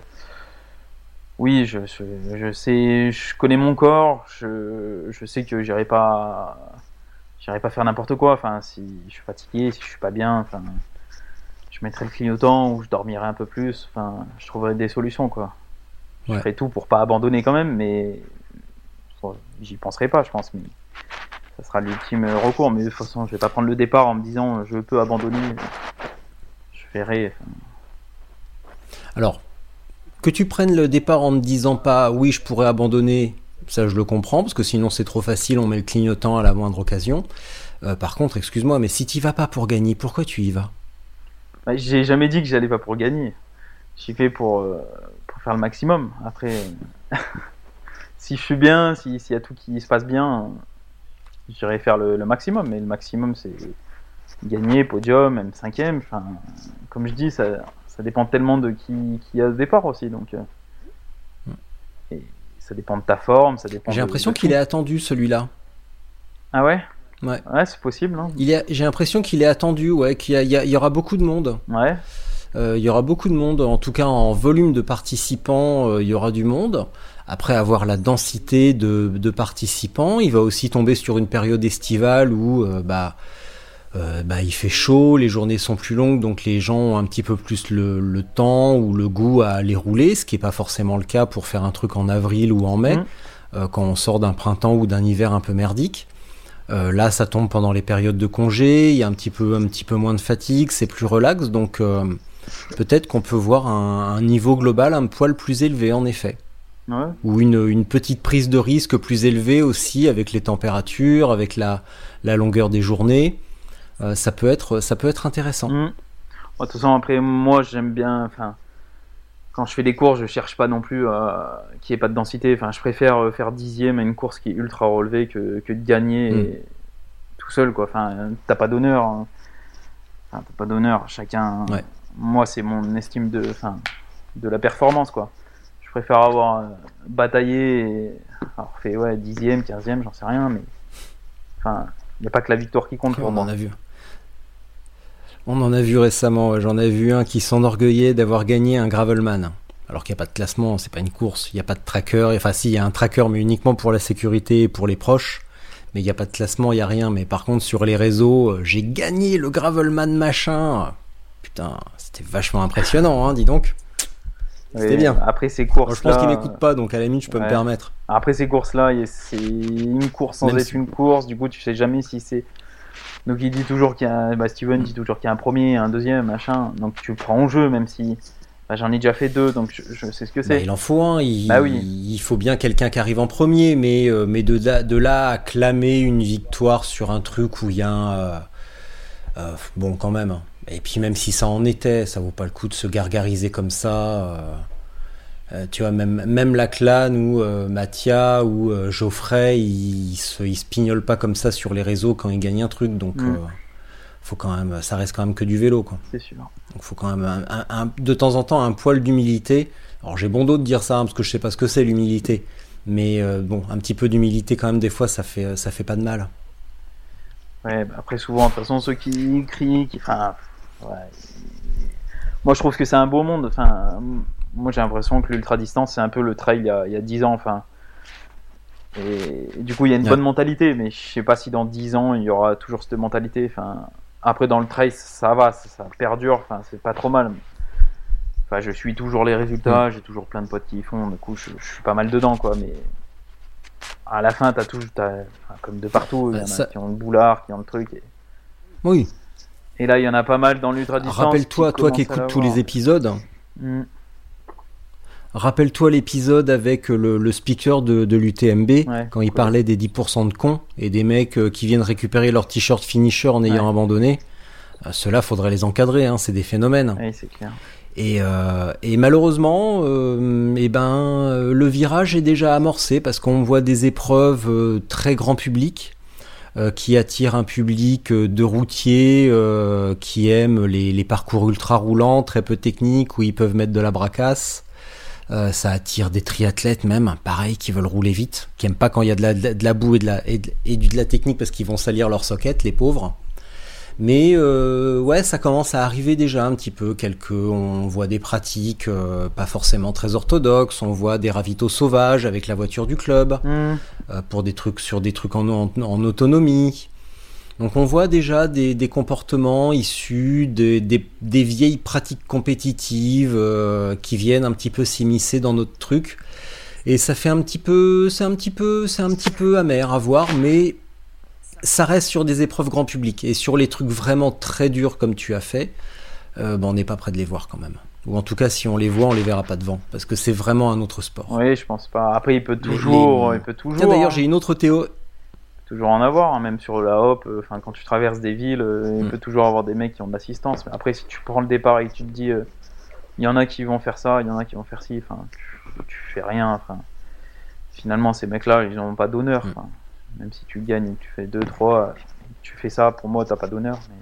oui, je, je, je sais, je connais mon corps, je, je sais que j'irai pas, j'irai pas faire n'importe quoi. Enfin, si je suis fatigué, si je suis pas bien, enfin, je mettrai le clignotant ou je dormirai un peu plus. Enfin, je trouverai des solutions, quoi. Je ferai tout pour pas abandonner quand même, mais j'y penserai pas, je pense. Mais ça sera l'ultime recours. Mais de toute façon, je vais pas prendre le départ en me disant je peux abandonner. Je verrai. enfin, Alors, que tu prennes le départ en ne disant pas oui, je pourrais abandonner, ça je le comprends, parce que sinon c'est trop facile, on met le clignotant à la moindre occasion. Euh, par contre, excuse-moi, mais si tu vas pas pour gagner, pourquoi tu y vas? Bah, J'ai jamais dit que j'allais pas pour gagner. J'y vais pour, euh, pour faire le maximum. Après, *laughs* si je suis bien, si- s'il y a tout qui se passe bien, j'irai faire le, le maximum. Mais le maximum, c'est gagner, podium, même cinquième. Enfin, comme je dis, ça, ça dépend tellement de qui, qui a ce départ aussi. Donc, euh, et ça dépend de ta forme, ça dépend. J'ai l'impression qu'il est attendu celui-là. Ah ouais? Ouais. Ouais, c'est possible. hein. Il est, j'ai l'impression qu'il est attendu, ouais, qu'il y, a- il y a- il y aura beaucoup de monde. Ouais. Euh, il y aura beaucoup de monde, en tout cas en volume de participants, euh, il y aura du monde. Après avoir la densité de, de, participants, il va aussi tomber sur une période estivale où euh, bah, bah, il fait chaud, les journées sont plus longues, donc les gens ont un petit peu plus le, le temps ou le goût à les rouler, ce qui n'est pas forcément le cas pour faire un truc en avril ou en mai, euh, quand on sort d'un printemps ou d'un hiver un peu merdique. Euh, là, ça tombe pendant les périodes de congé, il y a un petit peu, un petit peu moins de fatigue, c'est plus relax, donc euh, peut-être qu'on peut voir un, un niveau global un poil plus élevé, en effet. Ouais. Ou une, une petite prise de risque plus élevée aussi, avec les températures, avec la, la longueur des journées. Euh, ça, peut être, ça peut être intéressant. Bon, de toute façon, après, moi, j'aime bien. Enfin, quand je fais des courses, je cherche pas non plus à qu'il n'y ait pas de densité. Enfin, je préfère euh, faire dixième à une course qui est ultra relevée que, que de gagner Mm. et- tout seul, quoi. Enfin, euh, t'as pas d'honneur. hein. Enfin, t'as pas d'honneur. Chacun. Ouais. Moi, c'est mon estime de, enfin, de la performance, quoi. Je préfère avoir euh, bataillé et alors, fait ouais, dixième, quinzième, j'en sais rien, mais enfin, il n'y a pas que la victoire qui compte pour on moi. en a vu. On en a vu récemment. ouais. J'en ai vu un qui s'enorgueillait d'avoir gagné un Gravelman. Alors qu'il n'y a pas de classement, c'est pas une course, il n'y a pas de tracker. Enfin, si, il y a un tracker, mais uniquement pour la sécurité et pour les proches. Mais il n'y a pas de classement, il n'y a rien. Mais par contre, sur les réseaux, euh, j'ai gagné le Gravelman machin. Putain, c'était vachement impressionnant, hein, dis donc. C'était bien. Après ces courses je pense qu'il m'écoute pas, donc à la limite, je peux me permettre. Après ces courses-là, c'est une course sans Même être si- une course. Du coup, tu sais jamais si c'est. Donc il dit toujours qu'il y a. Bah, Steven dit toujours qu'il y a un premier, un deuxième, machin. Donc tu prends au jeu, même si. bah, J'en ai déjà fait deux, donc je, je sais ce que Bah, c'est. il en faut un. Il, Bah oui. il faut bien quelqu'un qui arrive en premier, mais, euh, mais de, là, de là à clamer une victoire sur un truc où il y a un. euh, euh, bon, quand même. hein. Et puis même si ça en était, ça vaut pas le coup de se gargariser comme ça. Euh, tu vois, même, même la clan ou euh, Mathia ou euh, Geoffrey, ils, ils se, ils se pignolent pas comme ça sur les réseaux quand ils gagnent un truc. Donc, Mm. faut quand même, ça reste quand même que du vélo. C'est sûr. Donc faut quand même un, un- un- de temps en temps un poil d'humilité. Alors j'ai bon dos de dire ça hein, parce que je sais pas ce que c'est l'humilité, mais bon un petit peu d'humilité quand même des fois ça fait ça fait pas de mal. Ouais, bah, après souvent, de toute façon, ceux qui crient, qui. Enfin. Ouais. Moi, je trouve que c'est un beau monde. Enfin, moi, j'ai l'impression que l'ultra distance, c'est un peu le trail il y a, il y a 10 ans. Enfin. Et, et du coup, il y a une Ouais. bonne mentalité, mais je sais pas si dans 10 ans, il y aura toujours cette mentalité. Enfin, après, dans le trail, ça va, ça, ça perdure. Enfin, c'est pas trop mal. Enfin, je suis toujours les résultats, j'ai toujours plein de potes qui y font. Du coup, je, je suis pas mal dedans, quoi. Mais à la fin, t'as enfin, comme de partout, il y en Bah, a ça- qui ont le boulard, qui ont le truc. Et... Oui. Et là, il y en a pas mal dans l'ultra distance. Rappelle-toi toi qui écoutes tous les épisodes. Mm. Rappelle-toi l'épisode avec le, le speaker de, de l'UTMB Ouais, quand il cool. parlait des 10% de cons et des mecs euh, qui viennent récupérer leur t-shirt finisher en ayant Ouais. abandonné. Euh, Ceux-là, faudrait les encadrer, hein, c'est des phénomènes. Clair. Et, euh, et malheureusement, euh, eh ben, le virage est déjà amorcé parce qu'on voit des épreuves très grand public qui attirent un public de routiers qui aiment les, les parcours ultra roulants, très peu techniques, où ils peuvent mettre de la bracasse. Euh, ça attire des triathlètes même, pareil, qui veulent rouler vite, qui aiment pas quand il y a de la, de boue et de la, et de, et du- de la technique parce qu'ils vont salir leur socket, les pauvres. Mais euh, ouais, ça commence à arriver déjà un petit peu. Quelques, on voit des pratiques euh, pas forcément très orthodoxes. On voit des ravitaux sauvages avec la voiture du club Mm. euh, pour des trucs sur des trucs en, en- en autonomie. Donc on voit déjà des, des comportements issus des, des- des vieilles pratiques compétitives euh, qui viennent un petit peu s'immiscer dans notre truc. Et ça fait un petit peu, c'est un petit peu, c'est un petit peu amer à voir, mais ça reste sur des épreuves grand public et sur les trucs vraiment très durs comme tu as fait, euh, ben, on n'est pas près de les voir quand même. Ou en tout cas, si on les voit, on les verra pas devant parce que c'est vraiment un autre sport. Oui, je pense pas. Après, il peut toujours, les- il peut toujours. D'ailleurs, hein. j'ai une autre théorie. Toujours en avoir, hein, même sur la hop, euh, enfin quand tu traverses des villes, euh, il Mm. peut toujours avoir des mecs qui ont de l'assistance. Mais après, si tu prends le départ et que tu te dis, euh, il y en a qui vont faire ça, il y en a qui vont faire ci, enfin, tu, tu fais rien. Enfin, finalement, ces mecs-là, ils n'ont pas d'honneur. Mm. Même si tu gagnes, tu fais 2-3, tu fais ça, pour moi, t'as pas d'honneur. Mais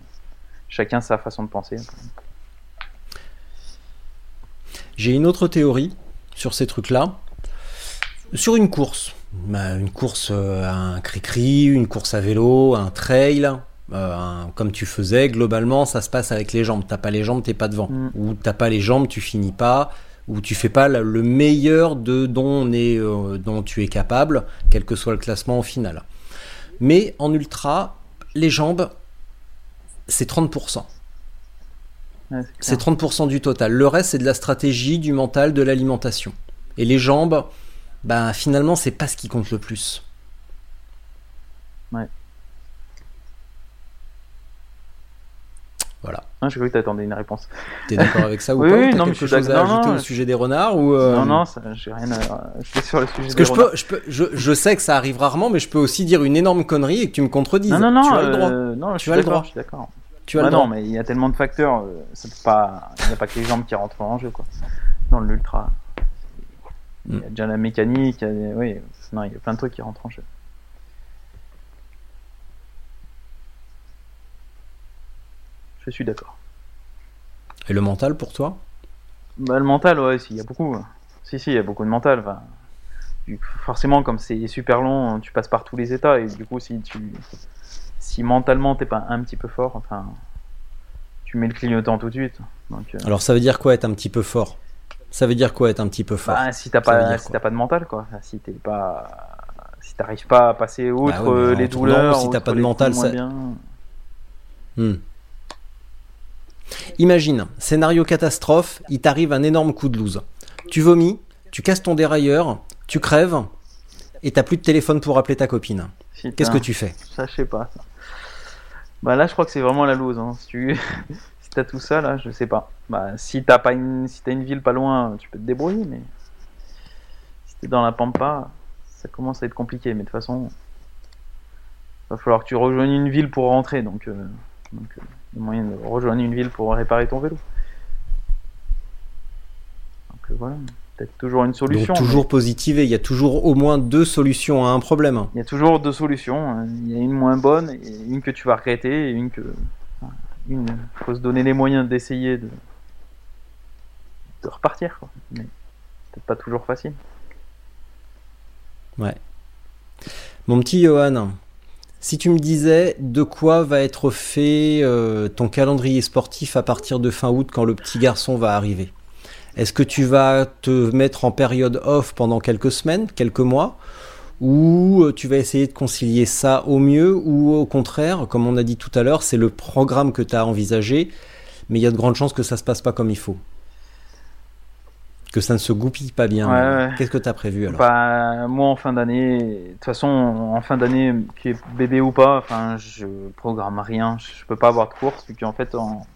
chacun sa façon de penser. J'ai une autre théorie sur ces trucs-là. Sur une course, une course euh, à un cri-cri, une course à vélo, un trail, euh, un- comme tu faisais, globalement, ça se passe avec les jambes. T'as pas les jambes, t'es pas devant. Mm. Ou t'as pas les jambes, tu finis pas. Ou tu fais pas le meilleur de dont, on est, euh, dont tu es capable, quel que soit le classement au final. Mais en ultra, les jambes, c'est 30%. Ouais, c'est C'est clair. 30% du total. Le reste, c'est de la stratégie, du mental, de l'alimentation. Et les jambes, bah, finalement, c'est pas ce qui compte le plus. Ouais. Voilà. Ah, J'ai cru que t'attendais une réponse. T'es d'accord avec ça *laughs* ou Oui, pas oui, Ou t'as non, quelque je suis chose à. Non, ajouter non, au je- sujet des renards ou euh, Non, non, j'ai rien à. J'étais sur le sujet Parce des que je renards. peux, je peux, je, je sais que ça arrive rarement, mais je peux aussi dire une énorme connerie et que tu me contredises. Non, non, non, tu as le droit. euh, non, je Tu suis as le droit. je suis d'accord. Tu as le droit. non, mais il y a tellement de facteurs, euh, ça peut pas... il n'y a pas que les jambes qui rentrent en jeu, quoi. Dans l'ultra. Il y a déjà la mécanique, il y a des- oui, non, il y a plein de trucs qui rentrent en jeu. Je suis d'accord. Et le mental pour toi? Bah, le mental, ouais, si, il y a beaucoup. Si, si, il y a beaucoup de mental. Enfin, forcément, comme c'est super long, tu passes par tous les états, et du coup, si tu, si mentalement t'es pas un petit peu fort, enfin, tu mets le clignotant tout de suite. Donc, euh, Alors ça veut dire quoi être un petit peu fort? Ça veut dire quoi être un petit peu fort? Bah, si t'as pas, si t'as pas de mental, quoi. Si t'es pas, si t'arrives pas à passer outre Bah ouais, mais euh, les tournant, douleurs, si t'as outre pas de mental, ça- bien. Hmm. Imagine, scénario catastrophe, il t'arrive un énorme coup de loose. Tu vomis, tu casses ton dérailleur, tu crèves, et t'as plus de téléphone pour appeler ta copine. Qu'est-ce que tu fais? Ça, je sais pas. ça. Bah là, je crois que c'est vraiment la loose. Hein. Si tu *laughs* tout ça, là, je sais pas. Bah, si t'as pas une, si t'as une ville pas loin, tu peux te débrouiller, mais si t'es dans la pampa, ça commence à être compliqué. Mais de toute façon, va falloir que tu rejoignes une ville pour rentrer. Donc, euh, donc euh, moyen de rejoindre une ville pour réparer ton vélo. Donc euh, voilà, peut-être toujours une solution. Donc toujours positiver, il y a toujours au moins deux solutions à un problème. Il y a toujours deux solutions. hein. Il y a une moins bonne, et une que tu vas regretter, et une que. Une, faut se donner les moyens d'essayer de. repartir, quoi. Mais peut-être pas toujours facile. Mon petit Johan, si tu me disais de quoi va être fait euh, ton calendrier sportif à partir de fin août quand le petit garçon va arriver, est-ce que tu vas te mettre en période off pendant quelques semaines, quelques mois ou euh, tu vas essayer de concilier ça au mieux ou au contraire, comme on a dit tout à l'heure, c'est le programme que tu as envisagé, mais il y a de grandes chances que ça se passe pas comme il faut. Que ça ne se goupille pas bien. Ouais, ouais. Qu'est-ce que tu as prévu alors? Bah, moi, en fin d'année, de toute façon, en fin d'année, qui est bébé ou pas, enfin, je programme rien. Je peux pas avoir de course, vu qu'en fait, en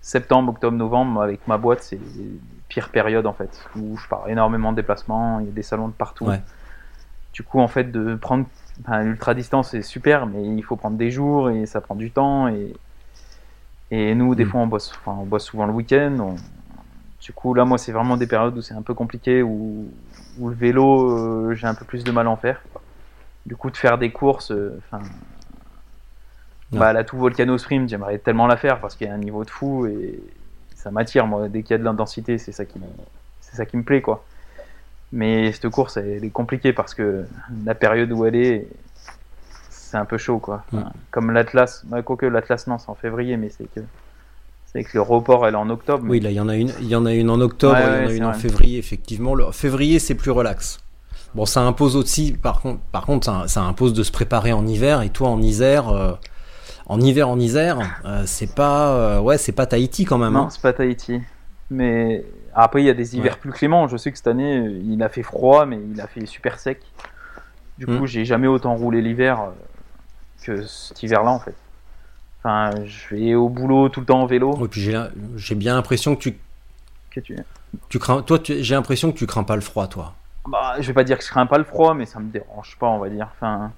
septembre, octobre, novembre, avec ma boîte, c'est les pires périodes, en fait, où je pars énormément de déplacements, il y a des salons de partout. Ouais. Du coup, en fait, de prendre enfin, l'ultra distance, c'est super, mais il faut prendre des jours et ça prend du temps. Et, et nous, des Mm. fois, on bosse, enfin, on bosse souvent le week-end. on- Du coup, là, moi, c'est vraiment des périodes où c'est un peu compliqué, où, où le vélo, euh, j'ai un peu plus de mal à en faire. Du coup, de faire des courses, euh, enfin. bah, la tout Volcano Sprint, j'aimerais tellement la faire parce qu'il y a un niveau de fou et ça m'attire, moi. Dès qu'il y a de l'intensité, c'est ça qui me, c'est ça qui me plaît, quoi. Mais cette course, elle est compliquée parce que la période où elle est, c'est un peu chaud, quoi. Enfin, Mm. Comme l'Atlas, bah, quoique l'Atlas, non, c'est en février, mais c'est que. C'est que le report, elle est en octobre. Oui, là, il y en a une, il y en a une en octobre, Ouais, il y en a une en vrai. février, effectivement. Le février, c'est plus relax. Bon, ça impose aussi, par contre, par contre, ça, ça impose de se préparer en hiver. Et toi, en Isère, euh, en hiver, en Isère, euh, c'est pas, euh, ouais, c'est pas Tahiti quand même. Non, hein. c'est pas Tahiti. Mais après, il y a des hivers Ouais. plus cléments. Je sais que cette année, il a fait froid, mais il a fait super sec. Du Mm. coup, j'ai jamais autant roulé l'hiver euh, que cet hiver-là, en fait. Enfin, je vais au boulot tout le temps en vélo. Et puis j'ai, bien l'impression que tu, Que tu... tu crains, toi, tu- j'ai l'impression que tu crains pas le froid, toi. bah, je vais pas dire que je crains pas le froid, mais ça me dérange pas, on va dire. Enfin,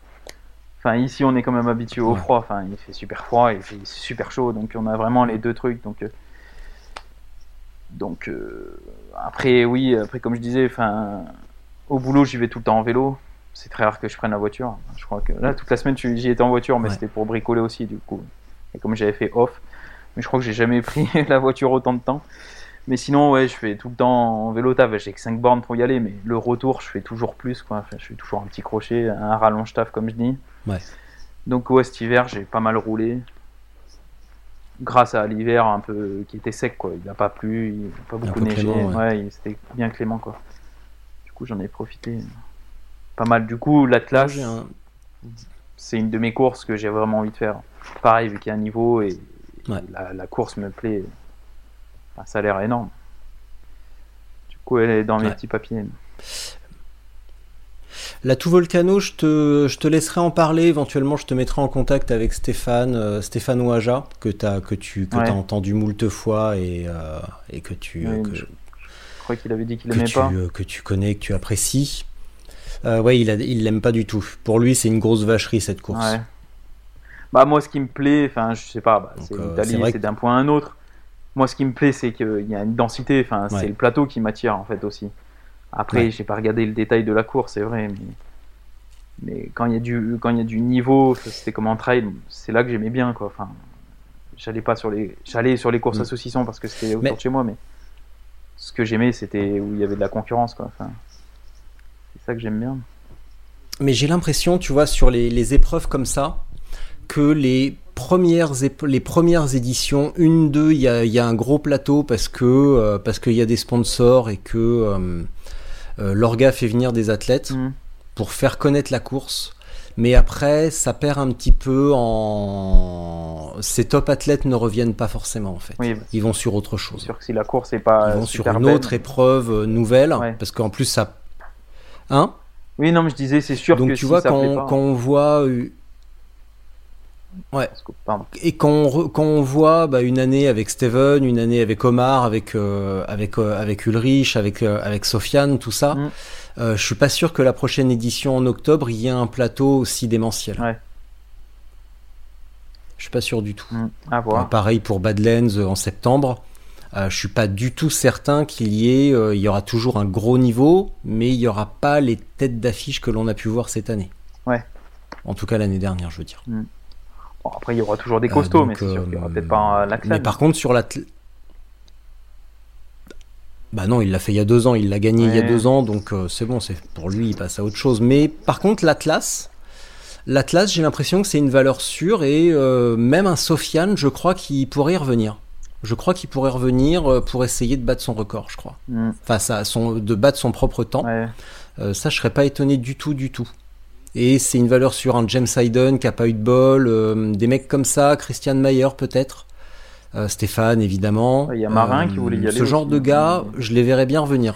enfin ici, on est quand même habitué au froid. Enfin, il fait super froid, il fait super chaud, donc on a vraiment les deux trucs. Donc, euh, donc euh, après, oui, après comme je disais, enfin, au boulot, j'y vais tout le temps en vélo. C'est très rare que je prenne la voiture. Je crois que là, toute la semaine, j'y étais en voiture, mais Ouais. c'était pour bricoler aussi, du coup. Et comme j'avais fait off, mais je crois que j'ai jamais pris *laughs* la voiture autant de temps. Mais sinon, ouais, je fais tout le temps en vélo taf. J'ai que 5 bornes pour y aller, mais le retour, je fais toujours plus. Quoi. Enfin, je fais toujours un petit crochet, un rallonge taf, comme je dis. Ouais. Donc ouais, cet hiver, j'ai pas mal roulé. Grâce à l'hiver un peu qui était sec, quoi. Il n'a pas plu, il n'a pas beaucoup neigé. clément, ouais. c'était bien clément, quoi. Du coup, j'en ai profité pas mal. Du coup, un- c'est une de mes courses que j'ai vraiment envie de faire. Pareil, vu qu'il y a un niveau et Ouais. la, la course me plaît. Enfin, ça a l'air énorme. Du coup, elle est dans mes Ouais. petits papiers. La tout volcano, je te, je te laisserai en parler. Éventuellement, je te mettrai en contact avec Stéphane, euh, Stéphane Ouaja, que, t'as- que tu que Ouais. as entendu moult fois et, euh, et que tu, Oui, que, je, je crois qu'il avait dit qu'il que aimait tu, pas. que tu connais, que tu apprécies. Euh, ouais, il l'aime pas du tout. Pour lui, c'est une grosse vacherie cette course. Ouais. Bah moi ce qui me plaît, enfin je sais pas, bah, c'est euh, c'est l'Italie, d'un point à un autre. Moi ce qui me plaît c'est qu'il y a une densité, enfin Ouais. c'est le plateau qui m'attire en fait aussi. Après Ouais. j'ai pas regardé le détail de la course, c'est vrai, mais mais quand il y a du quand il y a du niveau, c'était comme en trail, c'est là que j'aimais bien quoi. Enfin j'allais pas sur les j'allais sur les courses Mm. à saucisson parce que c'était autour Mais- de chez moi, mais ce que j'aimais c'était où il y avait de la concurrence quoi. Enfin c'est ça que j'aime bien. Mais j'ai l'impression, tu vois, sur les, les épreuves comme ça, que les premières, les premières éditions, une, deux, il y a, y a un gros plateau parce que euh, parce qu'il y a des sponsors et que euh, l'orga fait venir des athlètes Mm. pour faire connaître la course. Mais après, ça perd un petit peu en. Ces top athlètes ne reviennent pas forcément en fait. Oui, Ils vont sur autre c'est chose. sûr que si la course est pas Ils vont sur une belle- autre épreuve euh, nouvelle Ouais. parce qu'en plus ça. Hein? Oui, non, mais je disais, c'est sûr Donc que tu si vois, ça quand, plaît pas, quand on voit. Ouais. Et quand on, re- quand on voit bah, une année avec Steven, une année avec Omar, avec, euh, avec, euh, avec Ulrich, avec, euh, avec Sofiane, tout ça, Mm. je suis pas sûr que la prochaine édition en octobre, il y ait un plateau aussi démentiel. Ouais. Je suis pas sûr du tout. Mm, À voir. pareil pour Badlands en septembre. Je suis pas du tout certain qu'il y ait, il y aura toujours un gros niveau, mais il y aura pas les têtes d'affiche que l'on a pu voir cette année. Ouais. En tout cas l'année dernière, je veux dire. Bon, après, il y aura toujours des Euh, costauds, donc, mais c'est sûr qu'il y aura euh, peut-être pas euh, l'accès. Mais par contre, sur la. Bah non, il l'a fait il y a deux ans, il l'a gagné il y a deux ans, donc euh, c'est bon, c'est pour lui, il passe à autre chose. Mais par contre, l'Atlas, l'Atlas, j'ai l'impression que c'est une valeur sûre et euh, même un Sofiane, je crois qu'il pourrait y revenir. Je crois qu'il pourrait revenir euh, pour essayer de battre son record, je crois. Mm, Enfin, ça, son, de battre son propre temps. ouais. Euh, ça, je serais pas étonné du tout, du tout. Et c'est une valeur sur un James Hayden qui a pas eu de bol, euh, des mecs comme ça, Christian Mayer peut-être, euh, Stéphane évidemment. Il y a Marin Euh, qui voulait y aller Ce genre aussi. de gars, je les verrais bien revenir.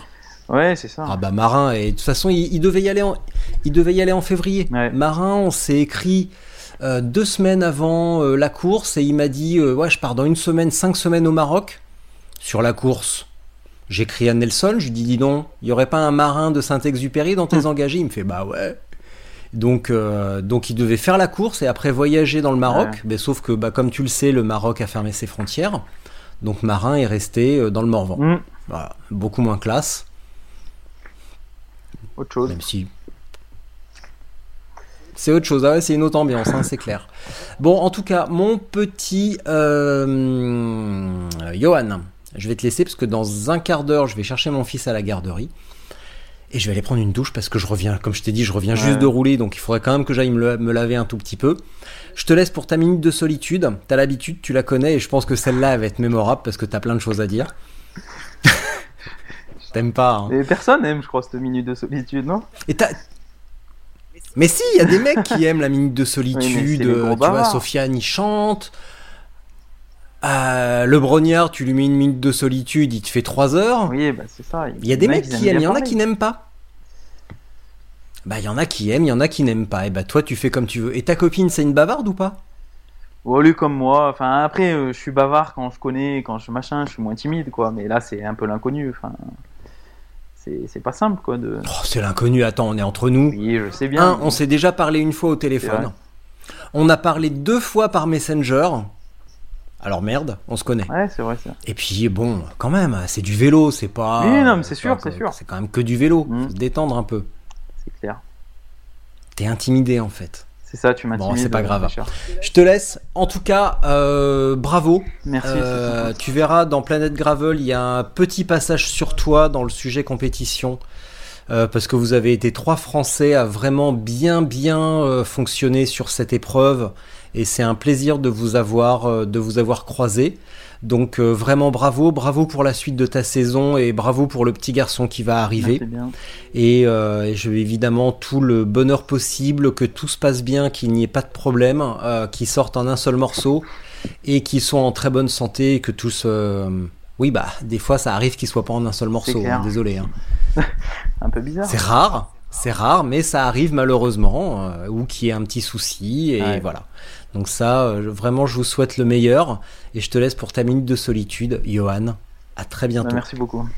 Ouais, c'est ça. Ah bah Marin, et de toute façon, il, il devait y aller en, il devait y aller en février. Ouais. Marin, on s'est écrit euh, deux semaines avant euh, la course et il m'a dit, euh, ouais, je pars dans une semaine, cinq semaines au Maroc sur la course. J'écris à Nelson, je lui dis, dis donc, il y aurait pas un marin de Saint-Exupéry dans tes Hum. engagés? Il me fait, bah ouais. Donc, euh, donc il devait faire la course et après voyager dans le Maroc. Ouais. Mais sauf que, bah, comme tu le sais, le Maroc a fermé ses frontières. Donc Marin est resté euh, dans le Morvan. Mm, Voilà, beaucoup moins classe, Autre chose. même si. C'est autre chose, ah ouais, c'est une autre ambiance, hein, c'est clair. Bon, en tout cas, mon petit euh, Johan, je vais te laisser parce que dans un quart d'heure, je vais chercher mon fils à la garderie. Et je vais aller prendre une douche parce que je reviens, comme je t'ai dit, je reviens juste de rouler, donc il faudrait quand même que j'aille me, me laver un tout petit peu. Je te laisse pour ta minute de solitude. T'as l'habitude, tu la connais, et je pense que celle-là, elle va être mémorable parce que t'as plein de choses à dire. *laughs* T'aimes pas, hein. Et personne aime, je crois, cette minute de solitude, non? Et t'as- Mais si, il y a des mecs qui aiment la minute de solitude. euh, tu vois. Sofiane, il chante. Euh, le brognard, tu lui mets une minute de solitude, il te fait 3 heures. Oui, bah c'est ça. Il y a des mecs qui aiment, il y en a qui n'aiment pas. Bah, il y en a qui aiment, il y en a qui n'aiment pas. Et bah, toi, tu fais comme tu veux. Et ta copine, c'est une bavarde ou pas? Au lieu comme moi, enfin après, euh, je suis bavard quand je connais, quand je machin, je suis moins timide, quoi. Mais là, c'est un peu l'inconnu. Enfin, c'est pas simple, quoi. De... Oh, C'est l'inconnu. Attends, on est entre nous. Oui, je sais bien. Un, on s'est déjà parlé une fois au téléphone. On a parlé deux fois par Messenger. Alors merde, on se connaît. Ouais, c'est vrai, ça. Et puis bon, quand même, c'est du vélo, c'est pas. Oui, non, mais c'est sûr, c'est sûr. C'est quand même que du vélo. Mm. Faut se détendre un peu. C'est clair. T'es intimidé en fait. C'est ça, tu m'intimides. Bon, c'est pas euh, grave. Je te laisse. En tout cas, euh, bravo. Merci. Euh, tu verras dans Planète Gravel, il y a un petit passage sur toi dans le sujet compétition euh, parce que vous avez été trois Français à vraiment bien bien fonctionner sur cette épreuve et c'est un plaisir de vous avoir euh, de vous avoir croisé. Donc euh, vraiment bravo, bravo pour la suite de ta saison et bravo pour le petit garçon qui va arriver. Merci bien. Et, euh, et je veux évidemment tout le bonheur possible, que tout se passe bien, qu'il n'y ait pas de problème, euh, qu'ils sortent en un seul morceau et qu'ils soient en très bonne santé et que tous... euh, Oui, bah, des fois ça arrive qu'ils soient pas en un seul morceau, hein, désolé. hein. *laughs* Un peu bizarre. C'est rare, c'est rare, mais ça arrive malheureusement, ou qu'il y ait un petit souci, et Ouais. voilà. Donc ça, euh, vraiment, je vous souhaite le meilleur, et je te laisse pour ta minute de solitude, Johan. À très Bah, bientôt. merci beaucoup.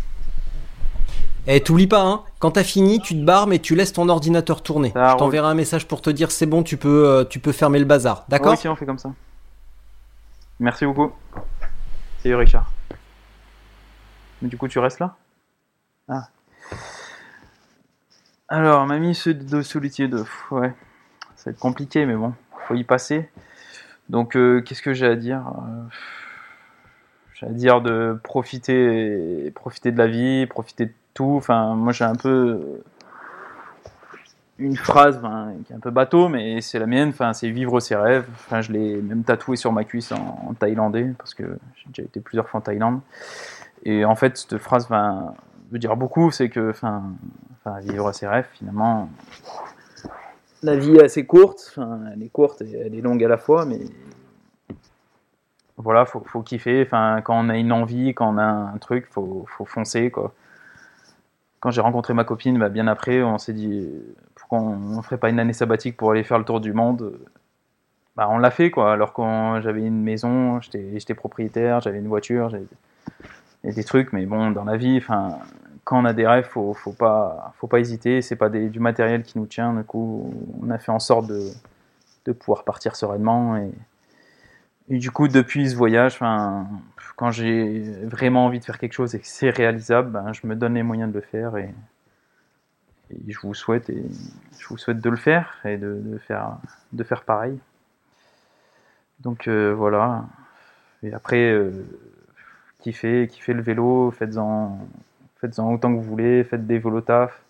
Et t'oublies pas, hein, quand t'as fini, tu te barres, mais tu laisses ton ordinateur tourner. Ça je t'enverrai un message pour te dire c'est bon, tu peux, euh, tu peux fermer le bazar. D'accord Ok, on fait comme ça. Merci beaucoup. Salut Richard. Mais du coup, tu restes là? Ah. Alors, mamie de solitude, ouais. Ça va être compliqué, mais bon, faut y passer. Donc, euh, qu'est-ce que j'ai à dire Euh, J'ai à dire de profiter, profiter de la vie, profiter de tout. Enfin, moi, j'ai un peu une phrase qui est un peu bateau, mais c'est la mienne. Enfin, c'est vivre ses rêves. Enfin, je l'ai même tatoué sur ma cuisse en, thaïlandais parce que j'ai déjà été plusieurs fois en Thaïlande. Et en fait, cette phrase enfin, veut dire beaucoup. C'est que, enfin, vivre ses rêves, finalement, la vie est assez courte. Elle est courte et elle est longue à la fois, mais voilà, faut, faut kiffer. Enfin, quand on a une envie, quand on a un truc, faut, faut foncer, quoi. Quand j'ai rencontré ma copine, bah, bien après, on s'est dit pourquoi on ne ferait pas une année sabbatique pour aller faire le tour du monde? Bah, on l'a fait, quoi. Alors quand j'avais une maison, j'étais propriétaire, j'avais une voiture, j'avais des trucs, mais bon, dans la vie, enfin, quand on a des rêves, faut, faut pas, faut pas hésiter. C'est pas du matériel qui nous tient. Du coup, on a fait en sorte de, pouvoir partir sereinement et, du coup, depuis ce voyage, quand j'ai vraiment envie de faire quelque chose et que c'est réalisable, ben, je me donne les moyens de le faire et, je vous souhaite et je vous souhaite de le faire et de, faire pareil. Donc euh, voilà. Et après, euh, kiffez le vélo, faites-en faites-en autant que vous voulez, faites des vélos taf.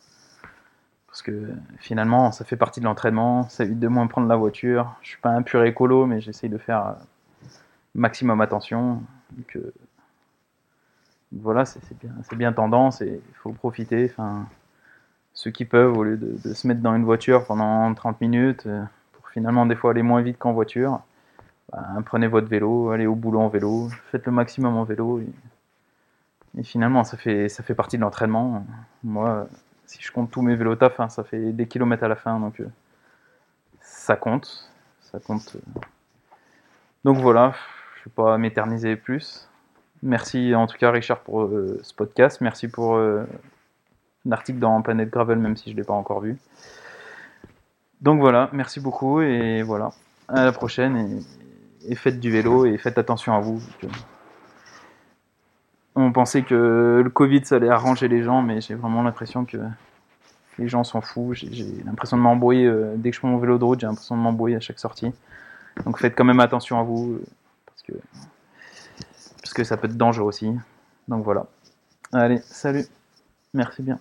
Parce que finalement, ça fait partie de l'entraînement, ça évite de moins prendre la voiture. Je suis pas un pur écolo, mais j'essaye de faire euh, maximum attention. Euh, voilà, c'est bien, bien tendance et il faut profiter. Enfin, ceux qui peuvent, au lieu de, se mettre dans une voiture pendant 30 minutes, euh, pour finalement des fois aller moins vite qu'en voiture, ben, prenez votre vélo, allez au boulot en vélo, faites le maximum en vélo. Et finalement, ça fait, ça fait partie de l'entraînement. Moi, si je compte tous mes vélos taf, hein, ça fait des kilomètres à la fin, donc euh, ça compte. Ça compte. euh. Donc voilà, je ne vais pas m'éterniser plus. Merci en tout cas Richard pour euh, ce podcast. Merci pour euh, l'article dans Planète Gravel, même si je ne l'ai pas encore vu. Donc voilà, merci beaucoup et voilà. À la prochaine et, faites du vélo et faites attention à vous. On pensait que le Covid ça allait arranger les gens, mais j'ai vraiment l'impression que les gens s'en foutent. J'ai- l'impression de m'embrouiller euh, dès que je prends mon vélo de route, j'ai l'impression de m'embrouiller à chaque sortie. Donc faites quand même attention à vous euh, parce que parce que ça peut être dangereux aussi. Donc voilà. Allez, salut. Merci bien.